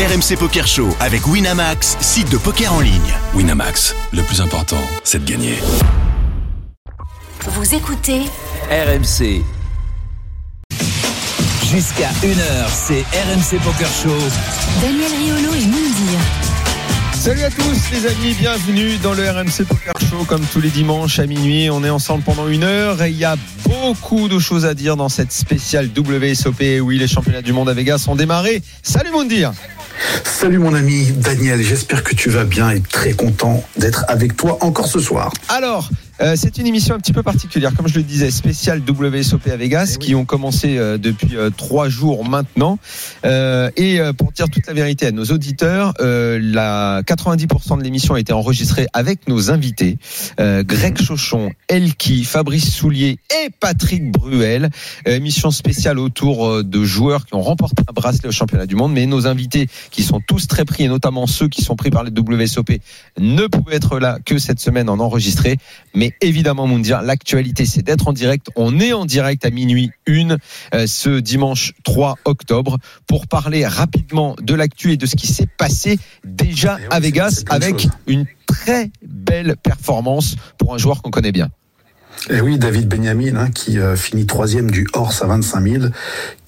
RMC Poker Show avec Winamax, site de poker en ligne. Winamax, le plus important, c'est de gagner. Vous écoutez RMC. Jusqu'à 1h, c'est RMC Poker Show. Daniel Riolo et Moundir. Salut à tous les amis, bienvenue dans le RMC Poker Show comme tous les dimanches à minuit. On est ensemble pendant une heure et il y a beaucoup de choses à dire dans cette spéciale WSOP. Oui, les championnats du monde à Vegas ont démarré. Salut Moundir Salut mon ami Daniel, j'espère que tu vas bien et très content d'être avec toi encore ce soir. Alors, euh, c'est une émission un petit peu particulière, comme je le disais, spéciale WSOP à Vegas, qui ont commencé euh, depuis euh, trois jours maintenant. et pour dire toute la vérité à nos auditeurs, la 90% de l'émission a été enregistrée avec nos invités, Greg Chauchon, Elki, Fabrice Soulier et Patrick Bruel. émission spéciale autour de joueurs qui ont remporté un bracelet au championnat du monde, mais nos invités qui sont tous très pris, et notamment ceux qui sont pris par les WSOP, ne pouvaient être là que cette semaine en enregistré. Mais évidemment, Moundir, l'actualité, c'est d'être en direct. On est en direct à minuit une euh, ce dimanche 3 octobre pour parler rapidement de l'actu et de ce qui s'est passé déjà Eh oui, à Vegas avec une très belle performance pour un joueur qu'on connaît bien. Et oui, David Benjamin, hein, qui euh, finit troisième du Horse à 25 000,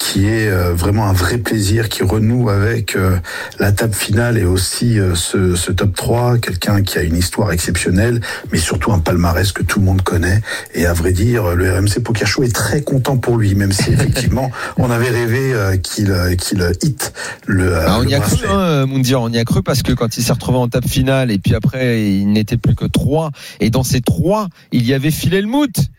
qui est euh, vraiment un vrai plaisir, qui renoue avec euh, la table finale et aussi euh, ce, ce top 3, quelqu'un qui a une histoire exceptionnelle, mais surtout un palmarès que tout le monde connaît. Et à vrai dire, le RMC Poker Show est très content pour lui, même si effectivement, on avait rêvé euh, qu'il euh, qu'il hit le, Ah, on le y a cru, hein, Moundir, on y a cru parce que quand il s'est retrouvé en table finale et puis après il n'était plus que trois et dans ces trois il y avait Phil gut.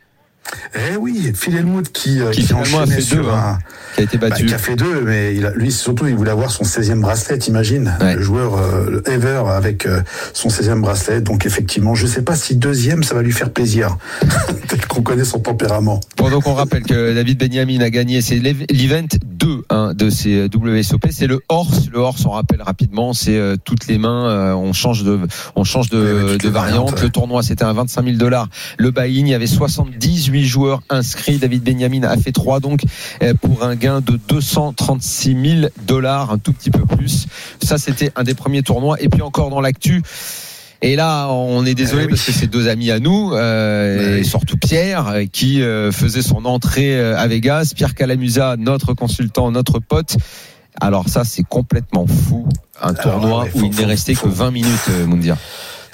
Eh oui, Phil Hellmuth qui, euh, Qui qui, a fait sur deux, un... hein. qui a été Bah, battu. qui a fait deux, mais il a, lui surtout il voulait avoir son 16e bracelet, t'imagines Ouais. Le joueur euh, le ever avec euh, son 16e bracelet. Donc effectivement, je sais pas si deuxième ça va lui faire plaisir, tel qu'on connaît son tempérament. Bon, donc on rappelle que David Benjamin a gagné, c'est l'ev- l'event 2 hein, de ces WSOP, c'est le horse. Le horse, on rappelle rapidement, c'est euh, toutes les mains, on change de, on change de, Ouais, les variante. Le tournoi, c'était un 25 000 dollars. Le buy-in, il y avait 78 joueurs inscrits. David Benjamin a fait 3 donc euh, pour un gain de 236 000 dollars, un tout petit peu plus. Ça, c'était un des premiers tournois. Et puis encore dans l'actu. Et là, on est désolé Eh oui. parce que c'est deux amis à nous, euh, Eh et surtout Pierre, euh, qui euh, faisait son entrée à Vegas. Pierre Calamusa, notre consultant, notre pote. Alors ça, c'est complètement fou. Un Alors, tournoi ouais, où faut- il n'est resté faut- que 20 minutes, euh.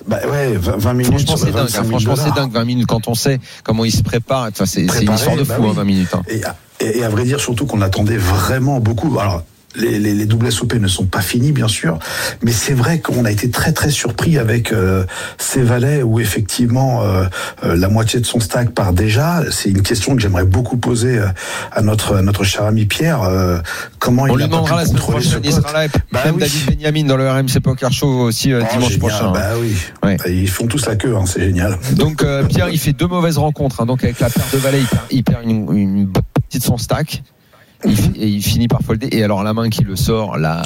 Bah ouais, 20 20 minutes. Franchement, c'est dingue. 25 hein. 000 Franchement, c'est dingue. 20 minutes quand on sait comment il se prépare. Enfin, c'est une histoire de bah fou, oui. hein, 20 minutes. hein. Et, à- et- et à vrai dire, surtout qu'on attendait vraiment beaucoup. Alors, les, les, les WSOP ne sont pas finis, bien sûr, mais c'est vrai qu'on a été très très surpris avec euh, ces valets où effectivement euh, euh, la moitié de son stack part déjà. C'est une question que j'aimerais beaucoup poser euh, à notre à notre cher ami Pierre. euh, comment On il lui a pu la semaine contrôler ce pote sera là. Et Bah même oui. David Benjamin dans le RMC Poker Show aussi euh, Oh, dimanche génial. prochain. hein. Bah oui. Ouais. Bah, Ils font tous la queue, hein, c'est génial. Donc euh, Pierre, il fait deux mauvaises rencontres. hein. Donc avec la paire de valets, il perd, il perd une, une bonne partie de son stack. Il, et il finit par folder. Et alors la main qui le sort, là.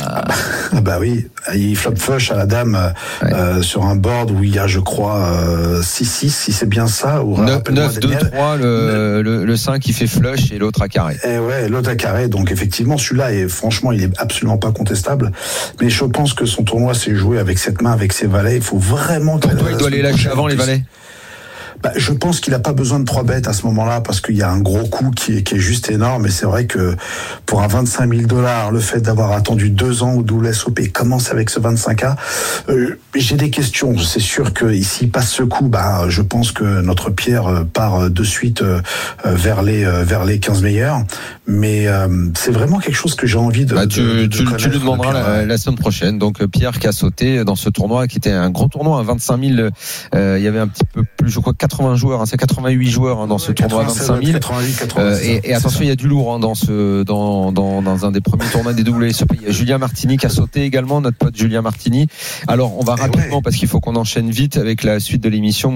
Ah bah oui, il flop fush à la dame euh, Ouais. euh, sur un board où il y a, je crois, euh, 6-6, si c'est bien ça. Ou 9, rappelle-moi, 2, Daniel. 3, le, le, le 5 qui fait flush et l'autre à carré. Eh ouais, l'autre à carré. Donc effectivement, celui-là est franchement, il est absolument pas contestable. Mais je pense que son tournoi s'est joué avec cette main, avec ses valets. Il faut vraiment. Pour que toi, la il doit les lâcher avant les valets. Bah, je pense qu'il a pas besoin de trois bêtes à ce moment-là parce qu'il y a un gros coup qui est, qui est juste énorme. Et c'est vrai que pour un 25 000 dollars, le fait d'avoir attendu deux ans au WSOP commence avec ce 25K, euh, j'ai des questions. C'est sûr que ici passe ce coup, bah, je pense que notre Pierre euh, part de suite euh, euh, vers les euh, vers les 15 meilleurs. Mais euh, c'est vraiment quelque chose que j'ai envie de. Bah, de- tu, de tu, tu connaître lui demanderas de la, la semaine prochaine. Donc euh, Pierre qui a sauté dans ce tournoi qui était un grand tournoi, un 25 000. euh, il y avait un petit peu plus, je crois 80 joueurs, hein, c'est 88 joueurs hein, dans ce tournoi à 96, 25 000. 88, 86, Euh, et, attention, il y a du lourd hein, dans ce dans, dans dans un des premiers tournois des WSOP. Il y a Julien Martini qui a sauté également, notre pote Julien Martini. Alors on va Eh rapidement ouais. parce qu'il faut qu'on enchaîne vite avec la suite de l'émission.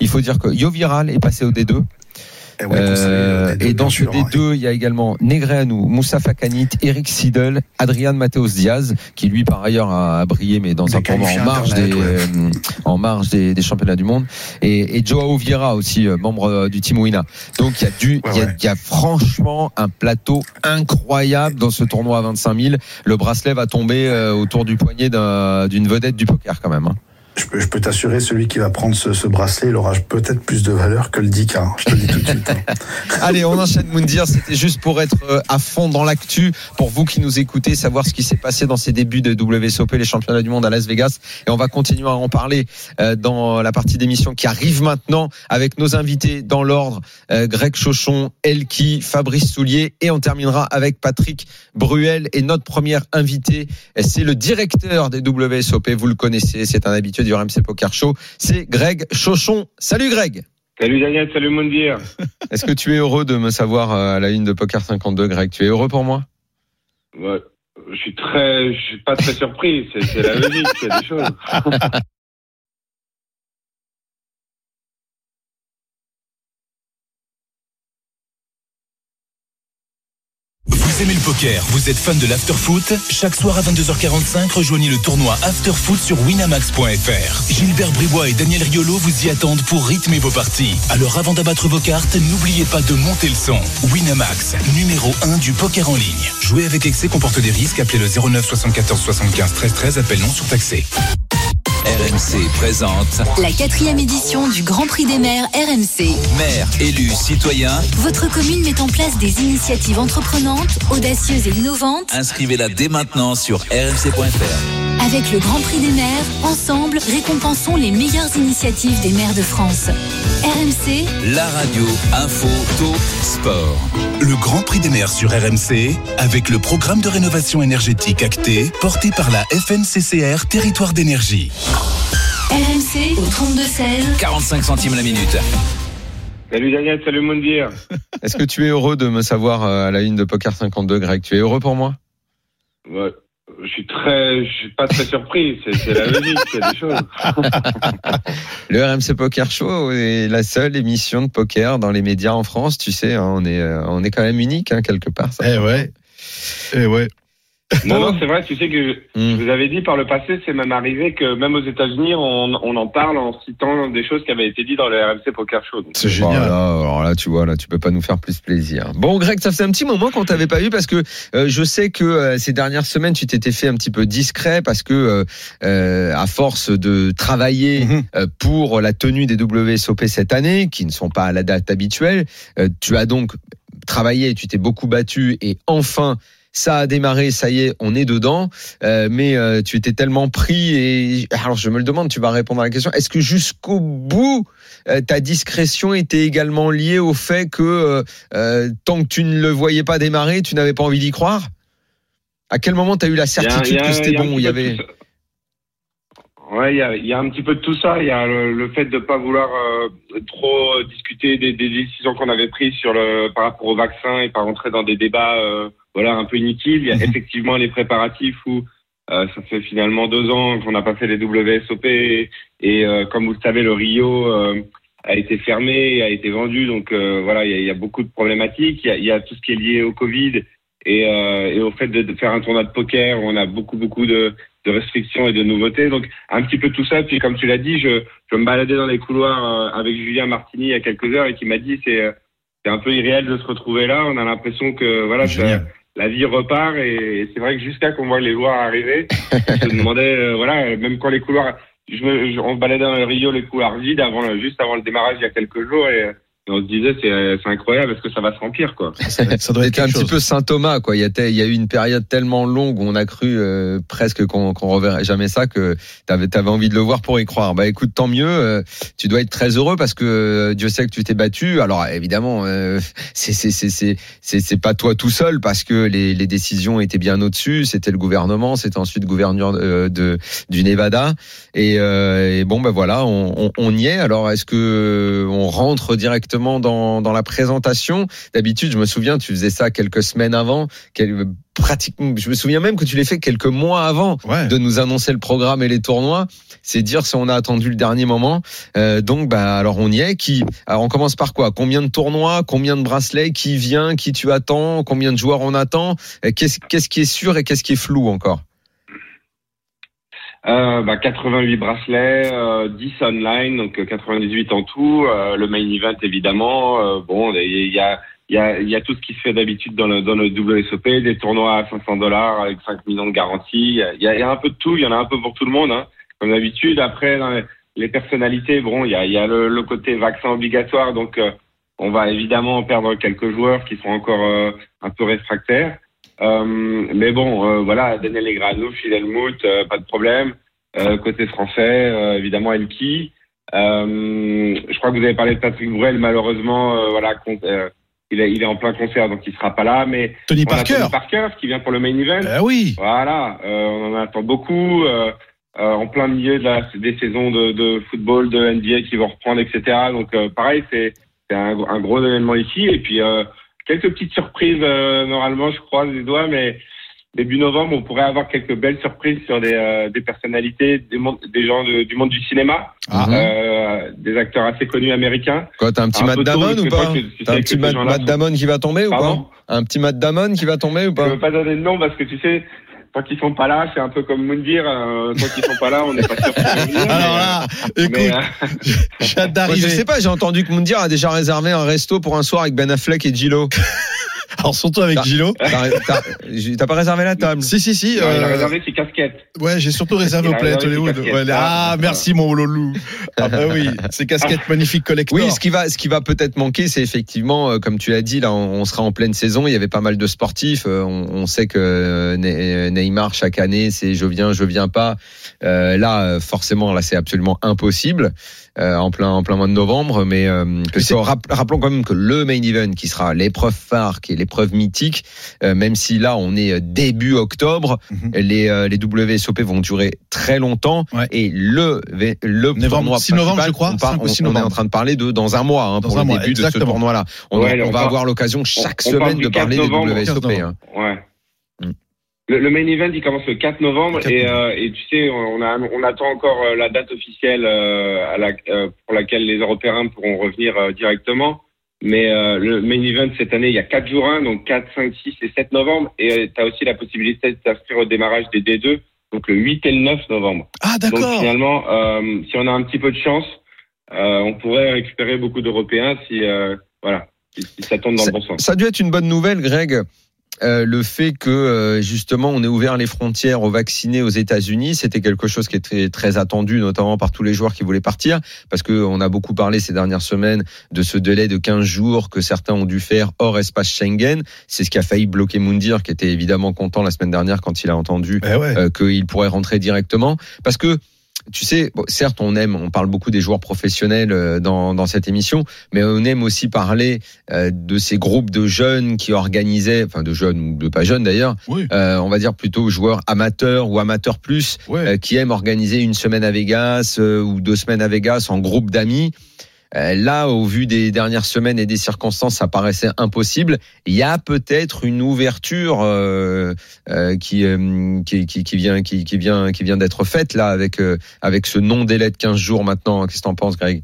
Il faut dire que Yo Viral est passé au D2. Et, ouais, euh, et dans ce D2, il y a également Negreanu, Moussa Fakanit, Eric Siedel, Adrian Mateos Diaz, qui lui par ailleurs a brillé, mais dans un tournoi en marge des, ouais. euh, en marge des, des, championnats du monde, et, et Joao Vieira aussi, euh, membre du Team Wina. Donc il y a du, il ouais, y, y, a franchement un plateau incroyable dans ce tournoi à 25 000. Le bracelet va tomber autour du poignet d'une vedette du poker quand même. Hein je peux, t'assurer, celui qui va prendre ce, ce bracelet, il aura peut-être plus de valeur que le 10K. Hein, je te le dis tout de suite. Hein. Allez, on enchaîne Moundir. C'était juste pour être euh, à fond dans l'actu, pour vous qui nous écoutez, savoir ce qui s'est passé dans ces débuts de WSOP, les championnats du monde à Las Vegas. Et on va continuer à en parler euh, dans la partie d'émission qui arrive maintenant avec nos invités dans l'ordre. Euh, Greg Chauchon, Elki, Fabrice Soulier. Et on terminera avec Patrick Bruel. Et notre premier invité, c'est le directeur des WSOP. Vous le connaissez, c'est un habitué du RMC Poker Show, c'est Greg Chauchon. Salut Greg Salut Daniel, salut Mondir. Est-ce que tu es heureux de me savoir euh, à la ligne de Poker 52, Greg? Tu es heureux pour moi? Ouais, je suis très, je suis pas très surpris. C'est la logique, il y a des choses. Vous aimez le poker, vous êtes fan de l'afterfoot Chaque soir à 22h45, rejoignez le tournoi Afterfoot sur winamax.fr. Gilbert Bribois et Daniel Riolo vous y attendent pour rythmer vos parties. Alors avant d'abattre vos cartes, n'oubliez pas de monter le son. Winamax, numéro 1 du poker en ligne. Jouer avec excès comporte des risques. Appelez le 09 74 75 13 13, appel non surtaxé. RMC présente la quatrième édition du Grand Prix des maires RMC. Maire, élu, citoyen. Votre commune met en place des initiatives entreprenantes, audacieuses et innovantes. Inscrivez-la dès maintenant sur rmc.fr. Avec le Grand Prix des maires, ensemble, récompensons les meilleures initiatives des maires de France. RMC, la radio, info, taux, sport. Le Grand Prix des maires sur RMC, avec le programme de rénovation énergétique acté, porté par la FNCCR Territoire d'énergie. RMC au 32-16. 45 centimes la minute. Salut Daniel, salut Mondir. Est-ce que tu es heureux de me savoir euh, à la ligne de Poker 52, Greg? Tu es heureux pour moi? Ouais. Je suis très, je suis pas très surpris. C'est la logique, il y a des choses. Le RMC Poker Show est la seule émission de poker dans les médias en France. Tu sais, hein, on est, euh, on est quand même unique hein, quelque part. Ça. Eh ouais. Eh ouais. Non, non, c'est vrai, tu sais que je, Mm. je vous avais dit par le passé, c'est même arrivé que même aux États-Unis, on, on en parle en citant des choses qui avaient été dites dans le RMC Poker Show. C'est génial. Voilà, alors là, tu vois, là, tu peux pas nous faire plus plaisir. Bon, Greg, ça faisait un petit moment qu'on t'avait pas vu parce que euh, je sais que euh, ces dernières semaines, tu t'étais fait un petit peu discret parce que euh, à force de travailler Mhm. euh, pour la tenue des WSOP cette année, qui ne sont pas à la date habituelle, euh, tu as donc travaillé, tu t'es beaucoup battu et enfin. Ça a démarré, ça y est, on est dedans. Euh, mais euh, tu étais tellement pris et alors je me le demande, tu vas répondre à la question. Est-ce que jusqu'au bout euh, ta discrétion était également liée au fait que euh, euh, tant que tu ne le voyais pas démarrer, tu n'avais pas envie d'y croire? À quel moment tu as eu la certitude a- que c'était bon Il y avait tout. Ouais, il y a, y a un petit peu de tout ça. Il y a le, le fait de pas vouloir euh, trop discuter des, des décisions qu'on avait prises sur le par rapport au vaccin et pas rentrer dans des débats euh, voilà un peu inutiles. Il y a Mhm. effectivement les préparatifs où euh, ça fait finalement deux ans qu'on n'a pas fait les WSOP et, et, euh, comme vous le savez le Rio euh, a été fermé, a été vendu. Donc euh, voilà, il y, a, y a beaucoup de problématiques. Il y a, y a tout ce qui est lié au Covid et, euh, et au fait de, de faire un tournoi de poker. où On a beaucoup beaucoup de, de restrictions et de nouveautés. Donc un petit peu tout ça. Puis comme tu l'as dit, je, je me baladais dans les couloirs euh, avec Julien Martini il y a quelques heures et qui m'a dit c'est euh, c'est un peu irréel de se retrouver là. On a l'impression que voilà ça- la vie repart et, c'est vrai que jusqu'à qu'on voit les joueurs arriver, je me demandais euh, voilà même quand les couloirs je me, je- on se baladait dans le Rio les couloirs vides avant juste avant le démarrage il y a quelques jours et, et on se disait c'est c'est incroyable est-ce que ça va se remplir quoi. Ça doit être C'était un petit peu Saint Thomas, quoi. Il y a, il y a eu une période tellement longue où on a cru euh, presque qu'on qu'on reverrait jamais ça que t'avais avais envie de le voir pour y croire. Bah écoute, tant mieux. euh, tu dois être très heureux parce que euh, Dieu sait que tu t'es battu. Alors évidemment, euh, c'est c'est c'est c'est c'est c'est pas toi tout seul parce que les, les décisions étaient bien au-dessus. C'était le gouvernement, c'était ensuite le gouverneur euh, de du Nevada. Et, euh, et bon, ben voilà, on, on, on y est. Alors est-ce que euh, on rentre directement directement dans, dans la présentation. D'habitude, je me souviens, tu faisais ça quelques semaines avant, pratiquement, je me souviens même que tu l'as fait quelques mois avant de nous annoncer le programme et les tournois. C'est dire si on a attendu le dernier moment. Euh, donc, bah, alors on y est. Qui, alors on commence par quoi? Combien de tournois? Combien de bracelets? Qui vient? Qui tu attends? Combien de joueurs on attend? Qu'est-ce qu'est-ce qui est sûr et qu'est-ce qui est flou encore? Euh, bah, 88 bracelets, euh, 10 online, donc 98 en tout. Euh, le main event évidemment. Euh, bon, il y a tout ce qui se fait d'habitude dans le, WSOP, des tournois à 500 dollars avec 5 millions de garanties. Il y, a, un peu de tout, il y en a un peu pour tout le monde, hein, comme d'habitude. Après, les, personnalités, bon, il y a, le, le, côté vaccin obligatoire, donc euh, on va évidemment perdre quelques joueurs qui sont encore euh, un peu réfractaires. Euh, mais bon, voilà, Daniel Legrano, Phil Helmut, pas de problème. côté français, évidemment Elki. je crois que vous avez parlé de Patrick Bruel, malheureusement, voilà, il est, il est en plein concert, donc il sera pas là. Mais Tony Parker, Tony Parker, qui vient pour le main event. Eh oui. Voilà, euh, on en attend beaucoup. Euh, euh, en plein milieu de la, des saisons de, de, football, de NBA qui vont reprendre, etc. Donc pareil, c'est un, un, gros événement ici. Et puis quelques petites surprises normalement, je croise les doigts, mais début novembre, on pourrait avoir quelques belles surprises sur des, euh, des personnalités, des, des gens du monde du cinéma, ah. euh, des acteurs assez connus américains. Quoi, t'as un petit Matt Damon ou pas T'as un petit Matt, Damon qui va tomber ou pas Un petit Matt Damon qui va tomber ou pas Je veux pas donner de nom parce que tu sais, tant qu'ils sont pas là, c'est un peu comme Moundir. Euh, tant qu'ils sont pas là, on n'est pas sûr. Alors là, écoute, euh, j'ai hâte d'arriver. Je sais pas, j'ai entendu que Moundir a déjà réservé un resto pour un soir avec Ben Affleck et Gilo. Alors surtout avec Gilo. T'as pas réservé la table Si si si. il a euh, réservé ses casquettes. Ouais, j'ai surtout réservé au Planet Hollywood. ah merci mon loulou. Ah bah oui, ces casquettes magnifiques collector. Oui, ce qui va, ce qui va peut-être manquer, c'est effectivement, euh, comme tu l'as dit, là, on sera en pleine saison. Il y avait pas mal de sportifs. Euh, on, sait que Neymar chaque année, c'est je viens, je viens pas. là, forcément, là, c'est absolument impossible. En plein en plein mois de novembre mais rappelons quand même que le main event qui sera l'épreuve phare qui est l'épreuve mythique, euh, même si là on est euh, début octobre, mhm. les, euh, les WSOP vont durer très longtemps et le, le novembre, 6 novembre, je crois, on, est en train de parler de dans un mois hein, pour le début de ce tournoi-là. On, va avoir l'occasion chaque semaine de parler des WSOP. Hein. Ouais. Le, main event, il commence le 4 novembre et, et, tu sais, on, a, on attend encore la date officielle à la, pour laquelle les Européens pourront revenir directement. Mais euh, le main event cette année, il y a 4 jours 1, donc 4, 5, 6 et 7 novembre. Et euh, tu as aussi la possibilité de t'inscrire au démarrage des D2, donc le 8 et le 9 novembre. Ah d'accord. Donc finalement, euh, si on a un petit peu de chance, euh, on pourrait récupérer beaucoup d'Européens si, euh, voilà, si, ça tombe dans le bon sens. Ça a dû être une bonne nouvelle, Greg. Euh, le fait que euh, justement on ait ouvert les frontières aux vaccinés aux États-Unis, c'était quelque chose qui était très attendu, notamment par tous les joueurs qui voulaient partir, parce que on a beaucoup parlé ces dernières semaines de ce délai de 15 jours que certains ont dû faire hors espace Schengen. C'est ce qui a failli bloquer Moundir, qui était évidemment content la semaine dernière quand il a entendu eh euh, qu'il pourrait rentrer directement, parce que tu sais, certes, on aime, on parle beaucoup des joueurs professionnels euh, dans, dans cette émission, mais on aime aussi parler euh, de ces groupes de jeunes qui organisaient, enfin de jeunes ou de pas jeunes d'ailleurs, euh, on va dire plutôt joueurs amateurs ou amateurs plus, qui aiment organiser une semaine à Vegas ou deux semaines à Vegas en groupe d'amis. Euh, là, au vu des dernières semaines et des circonstances, ça paraissait impossible. Il y a peut-être une ouverture euh, euh, qui, qui, qui, vient, qui, qui vient, qui vient d'être faite là avec avec ce non délai de 15 jours maintenant. Qu'est-ce que t'en penses, Greg?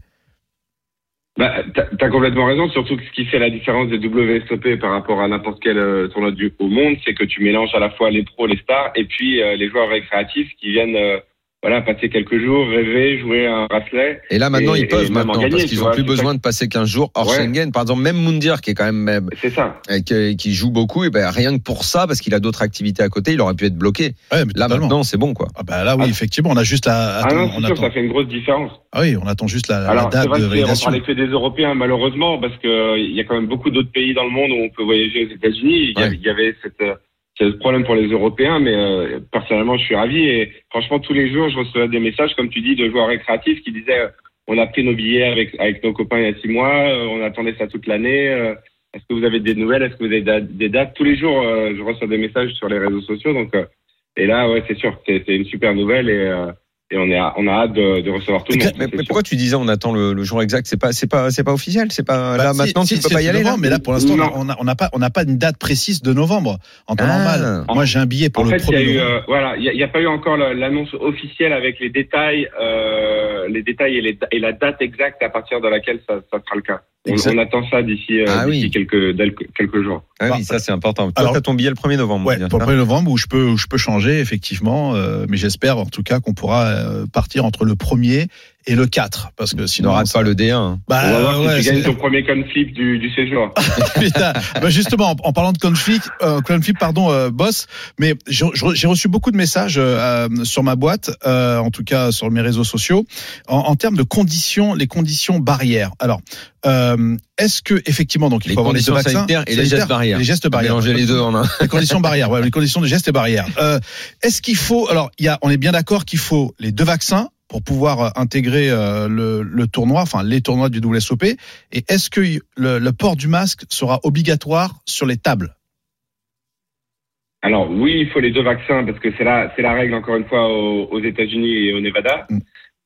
Bah, t'as as complètement raison, surtout que ce qui fait la différence des WSOP par rapport à n'importe quel tournoi du au monde, c'est que tu mélanges à la fois les pros, les stars, et puis les joueurs récréatifs qui viennent voilà, passer quelques jours, rêver, jouer un bracelet. Et là, maintenant, ils peuvent, maintenant, parce qu'ils n'ont plus besoin de passer 15 jours hors Schengen. Par exemple, même Mundir, qui est quand même, c'est ça, euh, qui, qui, joue beaucoup, et ben, rien que pour ça, parce qu'il a d'autres activités à côté, il aurait pu être bloqué. là, maintenant, c'est bon, quoi. Ah, bah, là, oui, ah. effectivement, on a juste à, ah non, on sûr, ça fait une grosse différence. Ah oui, on attend juste la, Alors, la date vrai de validation. On des Européens, malheureusement, parce que il y a quand même beaucoup d'autres pays dans le monde où on peut voyager aux États-Unis. Il y avait cette, euh, c'est le problème pour les Européens, mais euh, personnellement, je suis ravi. Et franchement, tous les jours, je reçois des messages, comme tu dis, de joueurs récréatifs qui disaient euh, on a pris nos billets avec, avec nos copains il y a six mois, euh, on attendait ça toute l'année. Est-ce que vous avez des nouvelles Est-ce que vous avez des dates? Tous les jours, je reçois des messages sur les réseaux sociaux. Donc, et là, ouais, c'est sûr, c'est une super nouvelle. Et et on est on a hâte de, recevoir tout le monde. Mais, pourquoi tu disais on attend le, jour exact? C'est pas c'est pas c'est pas officiel, c'est pas bah, là maintenant tu peux pas y aller là. Mais là pour l'instant on n'a on a pas on n'a pas une date précise de novembre en temps ah. normal. Moi j'ai un billet pour en le fait, il y a eu euh, voilà il y, a pas eu encore l'annonce officielle avec les détails euh, les détails et, les, et, la date exacte à partir de laquelle ça, ça sera le cas. On, attend ça d'ici euh, ah quelques, quelques jours. Ah oui, ça c'est important. Toi, tu as ton billet le 1er novembre. Ouais, pour le 1er novembre où je peux, où je peux changer effectivement, euh, mais j'espère en tout cas qu'on pourra euh, partir entre le 1er et le 4 parce que sinon on rate pas le D1. Hein. Bah, on va voir ouais, si tu gagnes ton premier conflit du, du séjour. bah justement, en, parlant de conflit, euh, conflit pardon, euh, boss, mais j'ai reçu beaucoup de messages euh, sur ma boîte, euh, en tout cas sur mes réseaux sociaux, en, en, termes de conditions, les conditions barrières. Alors, euh, est-ce que effectivement donc il les faut avoir les deux vaccins et les gestes barrières. Les gestes barrières. Mélanger les deux en un. Les conditions barrières, ouais, les conditions de gestes et barrières. Euh, est-ce qu'il faut alors il y a on est bien d'accord qu'il faut les deux vaccins pour pouvoir euh, intégrer euh, le, le, tournoi, enfin les tournois du WSOP Et est-ce que le, le, port du masque sera obligatoire sur les tables? Alors oui, il faut les deux vaccins parce que c'est la, c'est la règle encore une fois aux, aux États-Unis et au Nevada. Mm.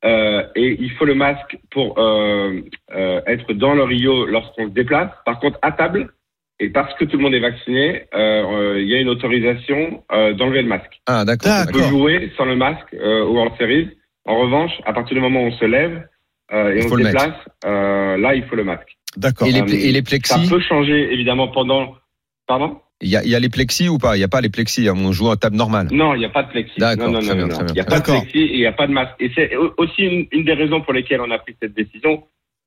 Euh, et il faut le masque pour euh, euh, être dans le Rio lorsqu'on se déplace. Par contre, à table, et parce que tout le monde est vacciné, euh, il y a une autorisation d'enlever le masque. Ah, d'accord. On peut jouer sans le masque ou en série. En revanche, à partir du moment où on se lève euh, et on se déplace, euh, là, il faut le masque. D'accord. Et, les, et les plexis Ça peut changer, évidemment, pendant... Pardon? Il y, y a les plexis ou pas? Il n'y a pas les plexis, on joue en table normale. Non, il n'y a pas de plexis. D'accord, non, non, non, non, Il n'y a pas de plexis et il n'y a pas de masque. Et c'est aussi une, une, des raisons pour lesquelles on a pris cette décision,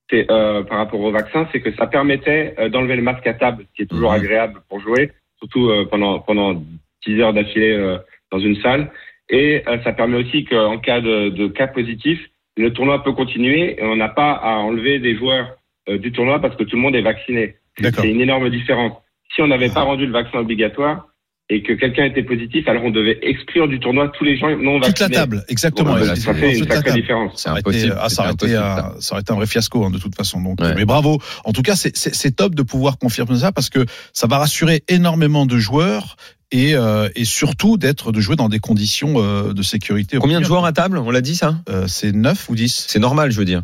c'est euh, par rapport au vaccin, c'est que ça permettait euh, d'enlever le masque à table, ce qui est toujours mhm. agréable pour jouer, surtout euh, pendant pendant 10 heures d'affilée dans une salle. Et ça permet aussi qu'en cas de, de, cas positif, le tournoi peut continuer et on n'a pas à enlever des joueurs du tournoi parce que tout le monde est vacciné. C'est une énorme différence. Si on n'avait pas rendu le vaccin obligatoire, et que quelqu'un était positif, alors on devait exclure du tournoi tous les gens non vaccinés. Toute la table, exactement. ça fait une sacrée différence. Ça aurait, été, ah, ça, aurait été un, ça aurait été un vrai fiasco hein, de toute façon. Donc, mais bravo. En tout cas, c'est top de pouvoir confirmer ça parce que ça va rassurer énormément de joueurs et, euh, et surtout d'être de jouer dans des conditions euh, de sécurité. Combien de joueurs à table? On l'a dit ça? Euh, C'est 9 ou 10 C'est normal, je veux dire.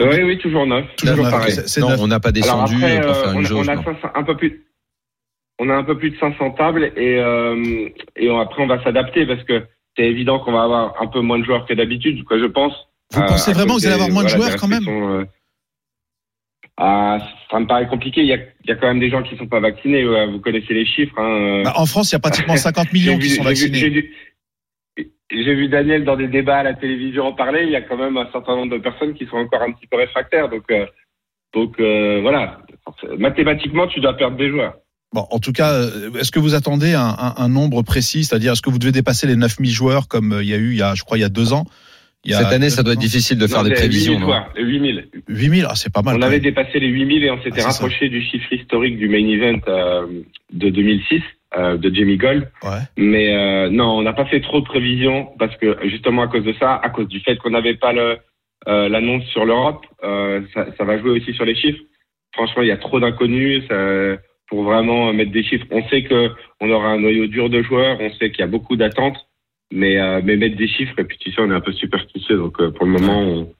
Oui, oui, toujours 9. Toujours 9, pareil. Non, on n'a pas descendu après, pour faire une on, jauge. On a un peu plus. On a un peu plus de 500 tables et, euh, et après on va s'adapter parce que c'est évident qu'on va avoir un peu moins de joueurs que d'habitude. Quoi, je pense. Vous pensez vraiment que vous allez avoir moins de joueurs quand même ah, ça me paraît compliqué. Il y, a, il y a quand même des gens qui sont pas vaccinés. Vous connaissez les chiffres. Hein. Bah, en France, il y a pratiquement 50 millions qui sont vaccinés. J'ai vu Daniel dans des débats à la télévision en parler. Il y a quand même un certain nombre de personnes qui sont encore un petit peu réfractaires. Donc, euh, donc euh, voilà. Mathématiquement, tu dois perdre des joueurs. Bon, en tout cas, euh, est-ce que vous attendez un, un, un nombre précis? C'est-à-dire, est-ce que vous devez dépasser les 9000 joueurs comme il y a eu, il y a, je crois, il y a deux ans? Cette année, ça doit être difficile de faire des prévisions. 8000. 8000, ah, c'est pas mal. On avait dépassé les 8000 et on s'était ah, rapproché du chiffre historique du main event euh, de 2006 euh, de Jamie Gold. Ouais. Mais euh, non, on n'a pas fait trop de prévisions parce que justement à cause de ça, à cause du fait qu'on n'avait pas le euh, l'annonce sur l'Europe, euh, ça, ça, va jouer aussi sur les chiffres. Franchement, il y a trop d'inconnus pour vraiment mettre des chiffres. On sait que on aura un noyau dur de joueurs, on sait qu'il y a beaucoup d'attentes. Mais, euh, mais mettre des chiffres, et puis tu sais, on est un peu superstitieux, donc euh, pour le moment, on,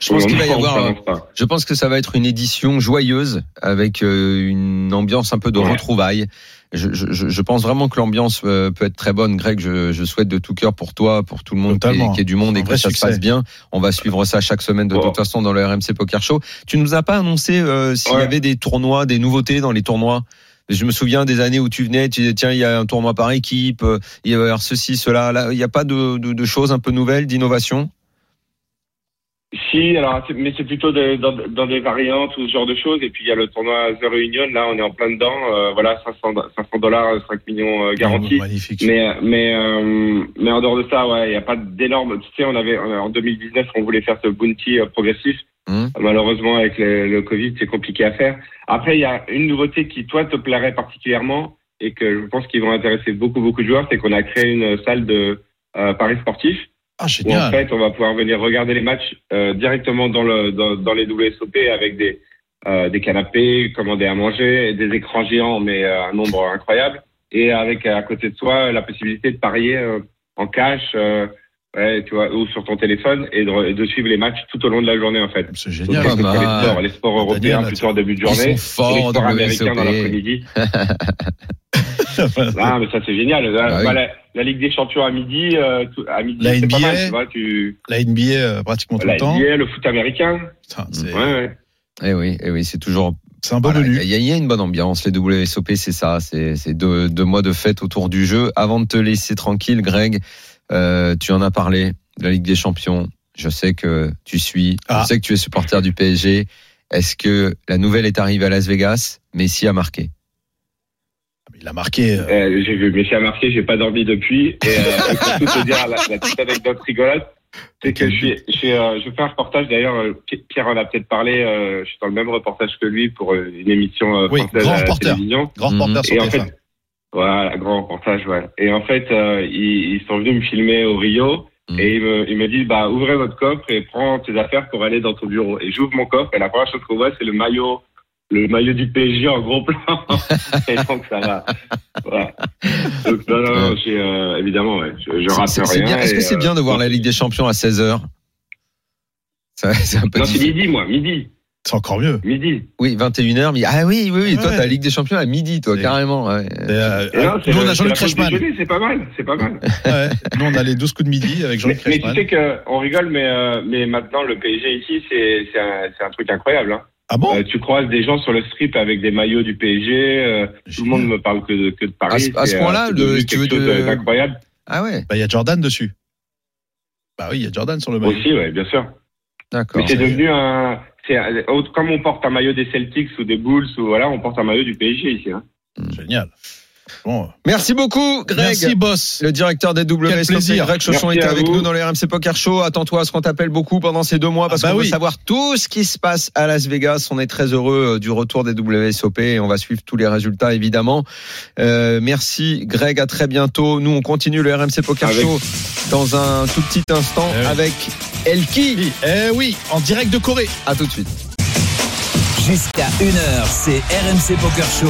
je pense qu'il va y avoir. Je pense que ça va être une édition joyeuse avec euh, une ambiance un peu de retrouvailles. Je, je, je, pense vraiment que l'ambiance peut être très bonne, Greg. Je, je, souhaite de tout cœur pour toi, pour tout le monde qui est, qui est, du monde et que ça se passe bien. On va suivre ça chaque semaine de toute façon dans le RMC Poker Show. Tu nous as pas annoncé euh, s'il y avait des tournois, des nouveautés dans les tournois? Je me souviens des années où tu venais, tu disais tiens il y a un tournoi par équipe, euh, il y a ceci, cela. Là, il n'y a pas de, de, de choses un peu nouvelles, d'innovation? Si, alors, mais c'est plutôt dans, dans, des variantes ou ce genre de choses. Et puis il y a le tournoi The Reunion, là on est en plein dedans. Euh, voilà, 500 dollars, 5 millions euh, garantis. Oh, magnifique. Mais mais euh, mais en dehors de ça, ouais, il n'y a pas d'énormes. Tu sais, on avait en 2019, on voulait faire ce bounty progressif. Mmh. Malheureusement, avec le, le Covid, c'est compliqué à faire. Après, il y a une nouveauté qui toi te plairait particulièrement et que je pense qu'ils vont intéresser beaucoup beaucoup de joueurs, c'est qu'on a créé une salle de paris sportif ah, Où en fait, on va pouvoir venir regarder les matchs euh, directement dans, le, dans, dans, les WSOP avec des, euh, des canapés, commander à manger, des écrans géants, mais euh, un nombre incroyable. Et avec à côté de soi la possibilité de parier euh, en cash Ouais, tu vois, ou sur ton téléphone et de, et de suivre les matchs tout au long de la journée en fait. C'est génial. les sports, les sports européens Daniel, plutôt en début de Ils journée, sont et les sports américains dans l'après-midi. Ah, mais ça c'est génial. La, Bah oui. bah, la, la Ligue des Champions à midi, euh, tout- à midi, La pas NBA, mal, tu vois, tu, La NBA euh, pratiquement tout la le temps. NBA, le foot américain. Putain, Ouais, ouais. Eh oui, eh oui, c'est toujours. c'est un bon Voilà, menu. Il y, a- il y a une bonne ambiance. Les WSOP, c'est ça. C'est c'est deux, deux mois de fête autour du jeu. Avant de te laisser tranquille, Greg, euh, tu en as parlé de la Ligue des Champions. Je sais que tu suis. Ah. Je sais que tu es supporter du PSG. Est-ce que la nouvelle est arrivée à Las Vegas? Messi a marqué. Il a marqué. euh, Euh, j'ai vu Messi a marqué, j'ai pas dormi depuis. Et, euh, et pour tout te dire, la, la petite anecdote rigolote, c'est que je suis, je, suis, euh, je fais un reportage. D'ailleurs, euh, Pi- Pierre en a peut-être parlé. euh, je suis dans le même reportage que lui pour une émission euh, Oui, française grand à la reporter. télévision. grand reporter sur Et en TF1. fait, voilà, grand reportage, ouais. Et en fait, ils, ils sont venus me filmer au Rio. Mhm. Et ils me, disent, bah, ouvrez votre coffre et prends tes affaires pour aller dans ton bureau. Et j'ouvre mon coffre et la première chose qu'on voit, c'est le maillot, le maillot du PSG en gros plan. et donc, ça va. Voilà. Donc, non, non, non, j'ai, euh, évidemment, ouais, je, je rate c'est rien. Est-ce que c'est euh, bien de voir la Ligue des Champions à 16h C'est un peu Non, c'est midi, moi, midi. C'est encore mieux. Midi. Oui, 21h. Mais... Ah oui, oui, oui. Toi, Ouais. t'as la Ligue des Champions à midi, toi, carrément. ouais. Et, euh, Et non, c'est nous, on a Jean-Luc déjeuner, C'est pas mal, c'est pas mal. Ouais. Nous, on a les 12 coups de midi avec Jean-Luc mais tu sais que on rigole, mais euh, mais maintenant le PSG ici, c'est c'est un, c'est un truc incroyable. Hein. Ah bon? Euh, tu croises des gens sur le strip avec des maillots du PSG. euh, tout le monde me parle que de, que de Paris. À ce- à ce c'est, point-là, euh, c'est le- tu veux quelque chose de- d'incroyable Ah ouais, Bah, il y a Jordan dessus. Bah oui, il y a Jordan sur le maillot. aussi, ouais, bien sûr. d'accord. Mais c'est devenu un, comme on porte un maillot des Celtics ou des Bulls ou voilà, on porte un maillot du PSG ici. Hein. Génial. Bon. Merci beaucoup, Greg. Merci, boss. Le directeur des WSOP, plaisir. Greg Chauchon, Merci était avec vous. nous dans les RMC Poker Show. Attends-toi à ce qu'on t'appelle beaucoup pendant ces deux mois parce Ah bah qu'on veut savoir tout ce qui se passe à Las Vegas. On est très heureux euh, du retour des WSOP et on va suivre tous les résultats évidemment. Euh, merci Greg, à très bientôt. Nous on continue le RMC Poker Avec- Show dans un tout petit instant Eh avec Elki. Eh oui, en direct de Corée. À tout de suite. Jusqu'à 1h, c'est RMC Poker Show.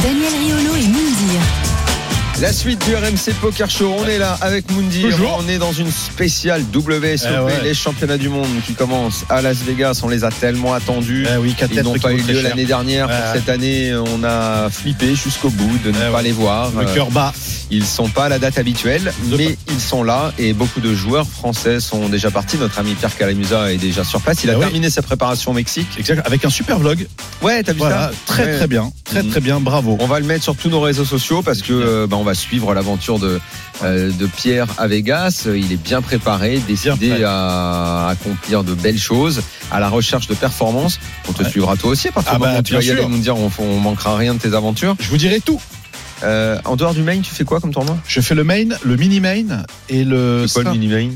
Daniel Riolo et Moundir. La suite du RMC Poker Show, on est là avec Mundi. On est dans une spéciale WSOP, Eh ouais. les championnats du monde qui commencent à Las Vegas. On les a tellement attendus. Eh oui, Ils n'ont pas eu lieu l'année dernière. Cette année, on a flippé jusqu'au bout de ne Eh pas les voir. Le Euh, cœur bat. Ils sont pas à la date habituelle, De mais ils sont là et beaucoup de joueurs français sont déjà partis. Notre ami Pierre Calamusa est déjà sur place. Il a oui. terminé sa préparation au Mexique. Exact. Avec un super vlog. Ouais, t'as vu Voilà. ça Très, Ouais. très bien. Très, Mhm. très bien. Bravo. On va le mettre sur tous nos réseaux sociaux parce que euh, bah, on va suivre l'aventure de, euh, de Pierre à Vegas. Il est bien préparé, décidé à accomplir de belles choses, à la recherche de performances. On te Ouais. suivra toi aussi à partir Ah bah, tu vas y aller nous dire on, on manquera rien de tes aventures. Je vous dirai tout. Euh, en dehors du main, tu fais quoi comme tournoi? Je fais le main, le mini main et le. C'est quoi le mini main?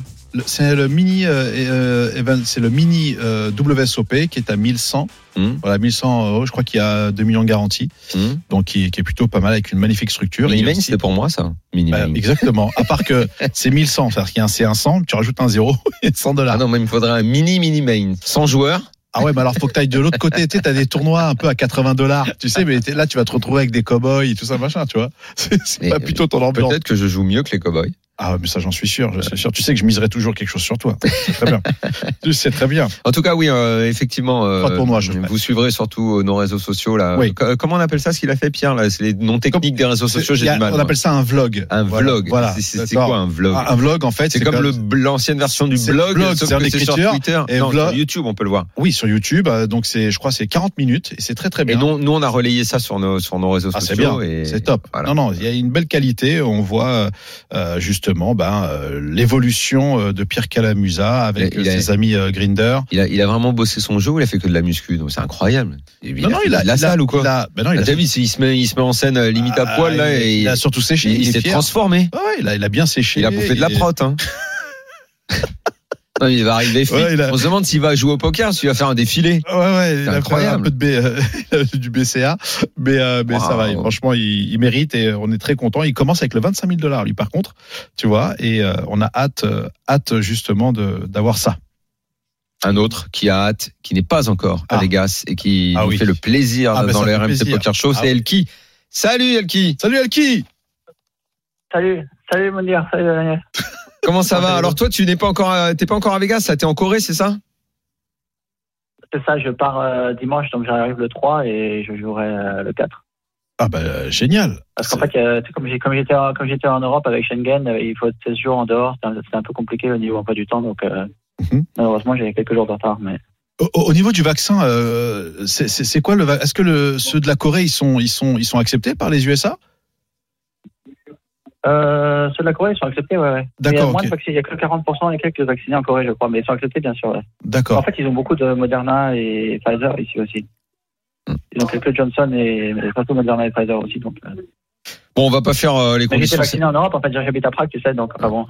C'est le mini euh, euh, c'est le mini euh, WSOP qui est à 1100. Hmm. Voilà, 1100 euros. Je crois qu'il y a 2 millions de garanties. Hmm. Donc, qui, est- qui est plutôt pas mal avec une magnifique structure. Mini Et main, aussi- c'était pour moi ça. Mini Bah, main. exactement. À part que c'est 1100, c'est-à-dire qu'il y a un C100, tu rajoutes un 0 et 100 dollars. Ah non, mais il me faudrait un mini mini main, 100 joueurs. Ah ouais, mais alors faut que tu ailles de l'autre côté. Tu sais, t'as des tournois un peu à 80 dollars. Tu sais, mais là, tu vas te retrouver avec des cow-boys et tout ça, machin, tu vois. C'est pas plutôt ton ambiance. Peut-être que je joue mieux que les cowboys. Ah, mais ça, j'en suis sûr. Je suis sûr. Tu sais que je miserai toujours quelque chose sur toi. C'est très bien. tu sais très bien. En tout cas, oui, euh, effectivement. euh, Trois tournois, je vous suivrez surtout nos réseaux sociaux là. Oui. Co- Comment on appelle ça ce qu'il a fait, Pierre là? C'est les noms techniques des réseaux sociaux. C'est- J'ai du mal. on moi. appelle ça un vlog. un Voilà, vlog. Voilà. C'est- C'est c'est quoi un vlog? Un, vlog, en fait, C'est comme l'ancienne version du c'est blog, c'est c'est sur écriture, Twitter. et non, vlog- sur YouTube, on peut le voir. Oui, sur YouTube. euh, Donc c'est, je crois, c'est 40 minutes et c'est très très Et bien. nous, nous, on a relayé ça sur nos sur nos réseaux Ah, c'est sociaux. bien, et c'est top. Non, non, il y a une belle qualité. On voit euh, justement ben, euh, l'évolution euh, de Pierre Calamusa avec Il a- euh, ses amis Grinder. Il a, il a vraiment bossé son jeu ou il a fait que de la muscu? Donc c'est incroyable. Il non, a non, il a la salle ou quoi? ben non, il Ah, a, T'as vu, il se met, il se met en scène limite à Ah, poil là il, et il a surtout séché. il, s'est transformé. Ouais, il a, bien séché. Il a bouffé de la prot. Hein. non, il va arriver fit. Ouais, il a- On se demande s'il va jouer au poker, s'il va faire un défilé. Ouais, ouais, il a fait incroyable. un peu de B, euh, a du BCA, mais, euh, mais ça va. Franchement, il, il mérite et on est très content. Il commence avec le 25 000 dollars, lui, par contre, tu vois, et euh, on a hâte, euh, hâte justement de d'avoir ça. Un autre qui a hâte, qui n'est pas encore à Ah. Vegas et qui Ah nous oui. fait le plaisir Ah, bah, dans le RMC. Poker Show, Ah c'est oui. Elki. Salut Elki. Salut Elki Salut, salut Mondir, salut Daniel. Comment ça va Alors toi, tu n'es pas encore, t'es pas encore à Vegas, ça t'es en Corée, c'est ça C'est ça, je pars dimanche, donc j'arrive le 3 et je jouerai le 4. Ah bah génial. Parce qu'en fait, comme j'étais comme j'étais en Europe avec Schengen, il faut être 16 jours en dehors, c'était un peu compliqué au niveau emploi du temps, donc mhm. malheureusement j'ai quelques jours de retard, mais. Au, niveau du vaccin, euh, c'est quoi le Est-ce que le, ceux de la Corée ils sont ils sont ils sont acceptés par les USA euh, ceux de la Corée ils sont acceptés, ouais. ouais. D'accord. Il y a que 40% et quelques vaccinés en Corée, je crois, mais ils sont acceptés bien sûr. Ouais. D'accord. En fait, ils ont beaucoup de Moderna et Pfizer ici aussi. Hmm. Ils ont quelques Johnson et surtout Moderna et Pfizer aussi, donc. Euh. Bon, on va pas faire euh, les conditions. J'étais vacciné en Europe, en fait, j'habite à Prague, tu sais, donc bon.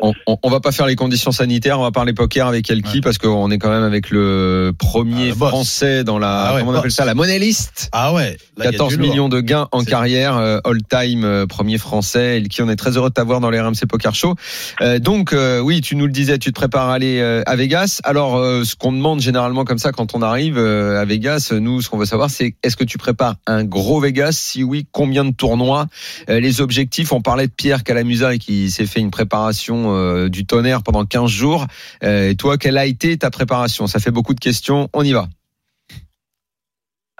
On, on, va pas faire les conditions sanitaires, on va parler poker avec Elki parce qu'on est quand même avec le premier ah, français dans la ah comment on appelle ça la monnaie liste. Ah ouais. 14 millions de gains en carrière, euh, all time euh, premier français. Elki, on est très heureux de t'avoir dans les RMC Poker Show. donc oui, tu nous le disais, tu te prépares à aller à Vegas. Alors ce qu'on demande généralement comme ça quand on arrive à Vegas, nous ce qu'on veut savoir c'est est-ce que tu prépares un gros Vegas? Si oui, combien de tournois? euh, les objectifs, on parlait de Pierre Calamusa qui s'est fait une préparation euh, du tonnerre pendant 15 jours. Euh, et toi, quelle a été ta préparation? Ça fait beaucoup de questions. On y va.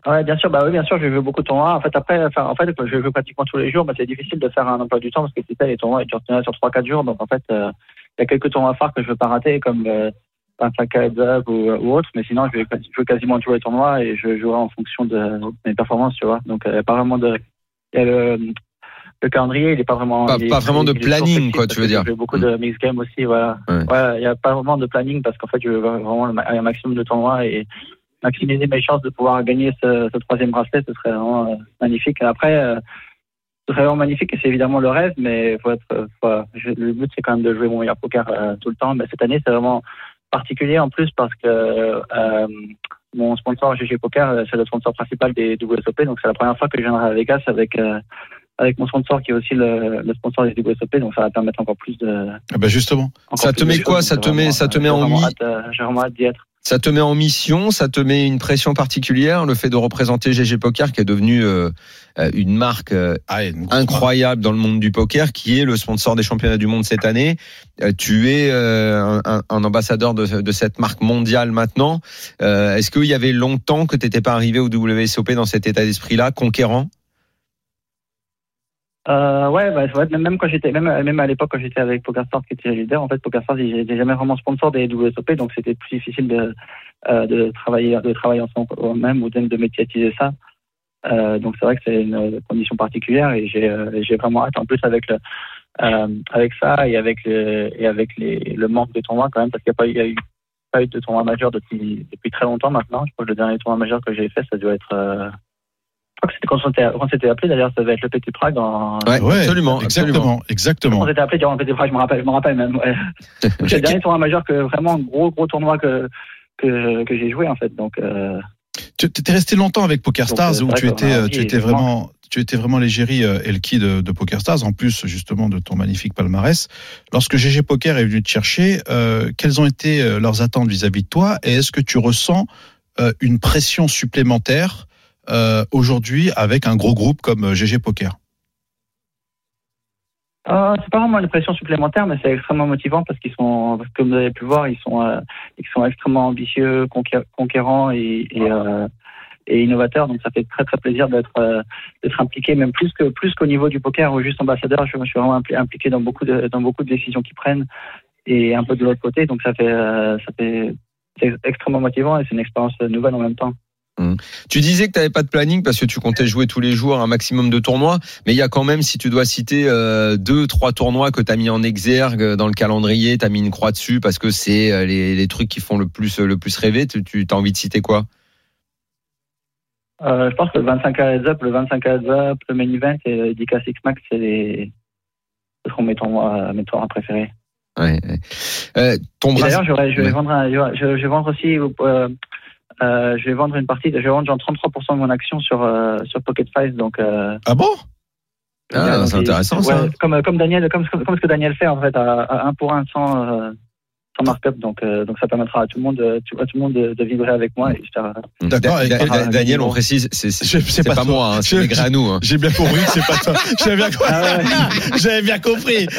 Ouais, bien sûr, bah oui, bien sûr, je veux beaucoup de tournois. En fait, après, enfin, en fait, je veux pratiquement tous les jours, mais c'est difficile de faire un emploi du temps parce que c'est ça, les tournois, et tu sur 3-4 jours. Donc, en fait, il y a quelques tournois phares que je veux pas rater, comme un 5 ou, autre, mais sinon, je jouer quasiment tous les tournois et je jouerai en fonction de mes performances, tu vois. Donc, pas vraiment de, il y a le, le calendrier, il n'est pas vraiment. Pas, pas vraiment de planning, quoi, tu veux dire. J'ai beaucoup de mix game aussi, voilà. il n'y a pas vraiment de planning parce qu'en fait, je veux vraiment un maximum de tournois et maximiser mes chances de pouvoir gagner ce, ce troisième bracelet, ce serait vraiment euh, magnifique. Après, euh, ce serait vraiment magnifique et c'est évidemment le rêve, mais faut être, faut, le but c'est quand même de jouer mon meilleur poker euh, tout le temps. Mais cette année, c'est vraiment particulier en plus parce que mon sponsor GG Poker, c'est le sponsor principal des WSOP, donc c'est la première fois que je viendrai à Vegas avec avec mon sponsor qui est aussi le, le sponsor des WSOP, donc ça va permettre encore plus de. Ah bah justement. Ça te met quoi Ça te met, ça te met en mission. Euh, j'ai vraiment hâte d'y être. Ça te met en mission, ça te met une pression particulière, le fait de représenter GG Poker qui est devenu euh, euh, une marque ah, incroyable dans le monde du poker, qui est le sponsor des championnats du monde cette année. tu es un, un, ambassadeur de, de, cette marque mondiale maintenant. Est-ce qu'il y avait longtemps que tu n'étais pas arrivé au WSOP dans cet état d'esprit-là, conquérant? Euh, ouais, bah, même quand j'étais, même, même à l'époque quand j'étais avec PokerStars qui était leader, en fait, PokerStars, ils n'étaient jamais vraiment sponsor des WSOP, donc c'était plus difficile de, euh, de travailler, de travailler ensemble même ou de, de médiatiser ça. Euh, donc c'est vrai que c'est une condition particulière et j'ai, euh, j'ai vraiment hâte en plus avec le, euh, avec ça et avec le, et avec le manque de tournois quand même parce qu'il n'y a pas, il y a eu pas eu de tournoi majeur depuis, depuis très longtemps maintenant. Je crois que le dernier tournoi majeur que j'ai fait, ça doit être euh, crois que c'était quand on s'était appelé d'ailleurs, ça devait être le Petit Prague dans. Ouais, absolument, exactement, exactement. On s'était appelé durant le Petit Prague, je me rappelle, je me rappelle même. Ouais. c'est le dernier tournoi majeur que vraiment gros gros tournoi que que, que j'ai joué en fait. Donc. Euh... Tu étais resté longtemps avec PokerStars où tu étais, euh, tu étais vraiment, tu étais vraiment l'égérie euh, Elki de, de PokerStars, en plus justement de ton magnifique palmarès. Lorsque GG Poker est venu te chercher, euh, quelles ont été euh, leurs attentes vis-à-vis -vis de toi et est-ce que tu ressens euh, une pression supplémentaire euh, aujourd'hui avec un gros groupe comme GG euh, Poker euh, c'est pas vraiment une pression supplémentaire, mais c'est extrêmement motivant parce qu'ils sont, comme vous avez pu voir, ils sont, euh, ils sont extrêmement ambitieux, conquérants et, et, euh, et, innovateurs. Donc ça fait très très plaisir d'être d'être impliqué, même plus que plus qu'au niveau du poker ou juste ambassadeur. Je, je, suis vraiment impliqué dans beaucoup de dans beaucoup de décisions qu'ils prennent et un peu de l'autre côté. Donc ça fait ça fait c'est extrêmement motivant et c'est une expérience nouvelle en même temps. Mmh. Tu disais que tu n'avais pas de planning parce que tu comptais jouer tous les jours un maximum de tournois, mais il y a quand même, si tu dois citer euh, deux, trois tournois que tu as mis en exergue dans le calendrier, tu as mis une croix dessus parce que c'est euh, les, les, trucs qui font le plus, le plus rêver, tu, tu as envie de citer quoi? Euh, Je pense que le 25 à Up, le 25 à Up, le Main Event et le DK Six Max, c'est les... ce seront mes tournois, mes tournois préférés. Ouais, Euh, ton D'ailleurs, je, vais vendre je, je vais vendre aussi euh, euh, je vais vendre une partie, je vais vendre genre 33% de mon action sur euh, sur Pocket Five, donc. Euh, ah bon? Ah, c'est intéressant ça. Comme comme Daniel, comme, comme ce que Daniel fait en fait à, à 1 pour 1 sans sans markup. Donc, euh, donc ça permettra à tout le monde, de, à tout le monde de, vibrer avec moi. Et D'accord. Daniel, on précise, c'est pas, pas moi, hein, c'est les à nous. Hein. J'ai bien compris que c'est pas toi. J'avais bien compris. Ah J'avais bien compris.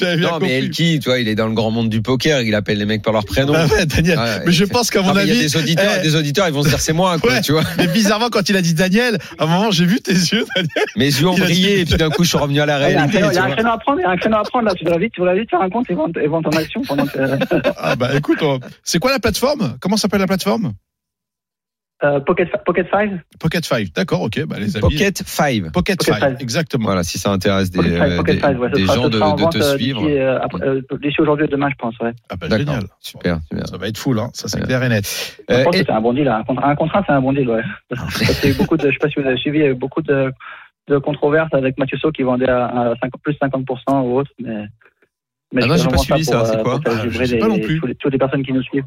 Bien non, compris. mais Elki, tu vois, il est dans le grand monde du poker. Il appelle les mecs par leur prénom. Ah ouais, Daniel. mais je pense qu'à mon avis, il y a des auditeurs, eh, des auditeurs, ils vont se dire c'est moi, quoi, tu vois. Mais bizarrement, quand il a dit Daniel, à un moment, j'ai vu tes yeux, Daniel. Mes yeux ont brillé, et puis d'un coup, je suis revenu à la réalité. Il y a un créneau à prendre, il y a un créneau à prendre là. Tu dois vite, tu dois vite faire un compte et vendre ton action pendant que. Ah bah écoute, c'est quoi la plateforme? Comment s'appelle la plateforme? Euh, Pocket, Pocket 5 Pocket 5, d'accord, ok, bah les amis. Pocket 5. Pocket 5, exactement. Voilà, si ça intéresse des, euh, des, des gens de, de, te euh, suivre. D'ici aujourd'hui et demain, je pense, ouais. Ah bah génial. Super, super. Ça va être full, hein. ça c'est clair et net. Je pense que c'est un bon deal, un contrat, c'est un bon deal, ouais. beaucoup de, je sais pas si vous avez suivi, il y a eu beaucoup de, de controverses avec Mathieu So qui vendait à, à 5, plus 50% ou autre, mais. Mais ah non, j'ai pas suivi ça, c'est quoi ah, pas non plus. Toutes les personnes qui nous suivent.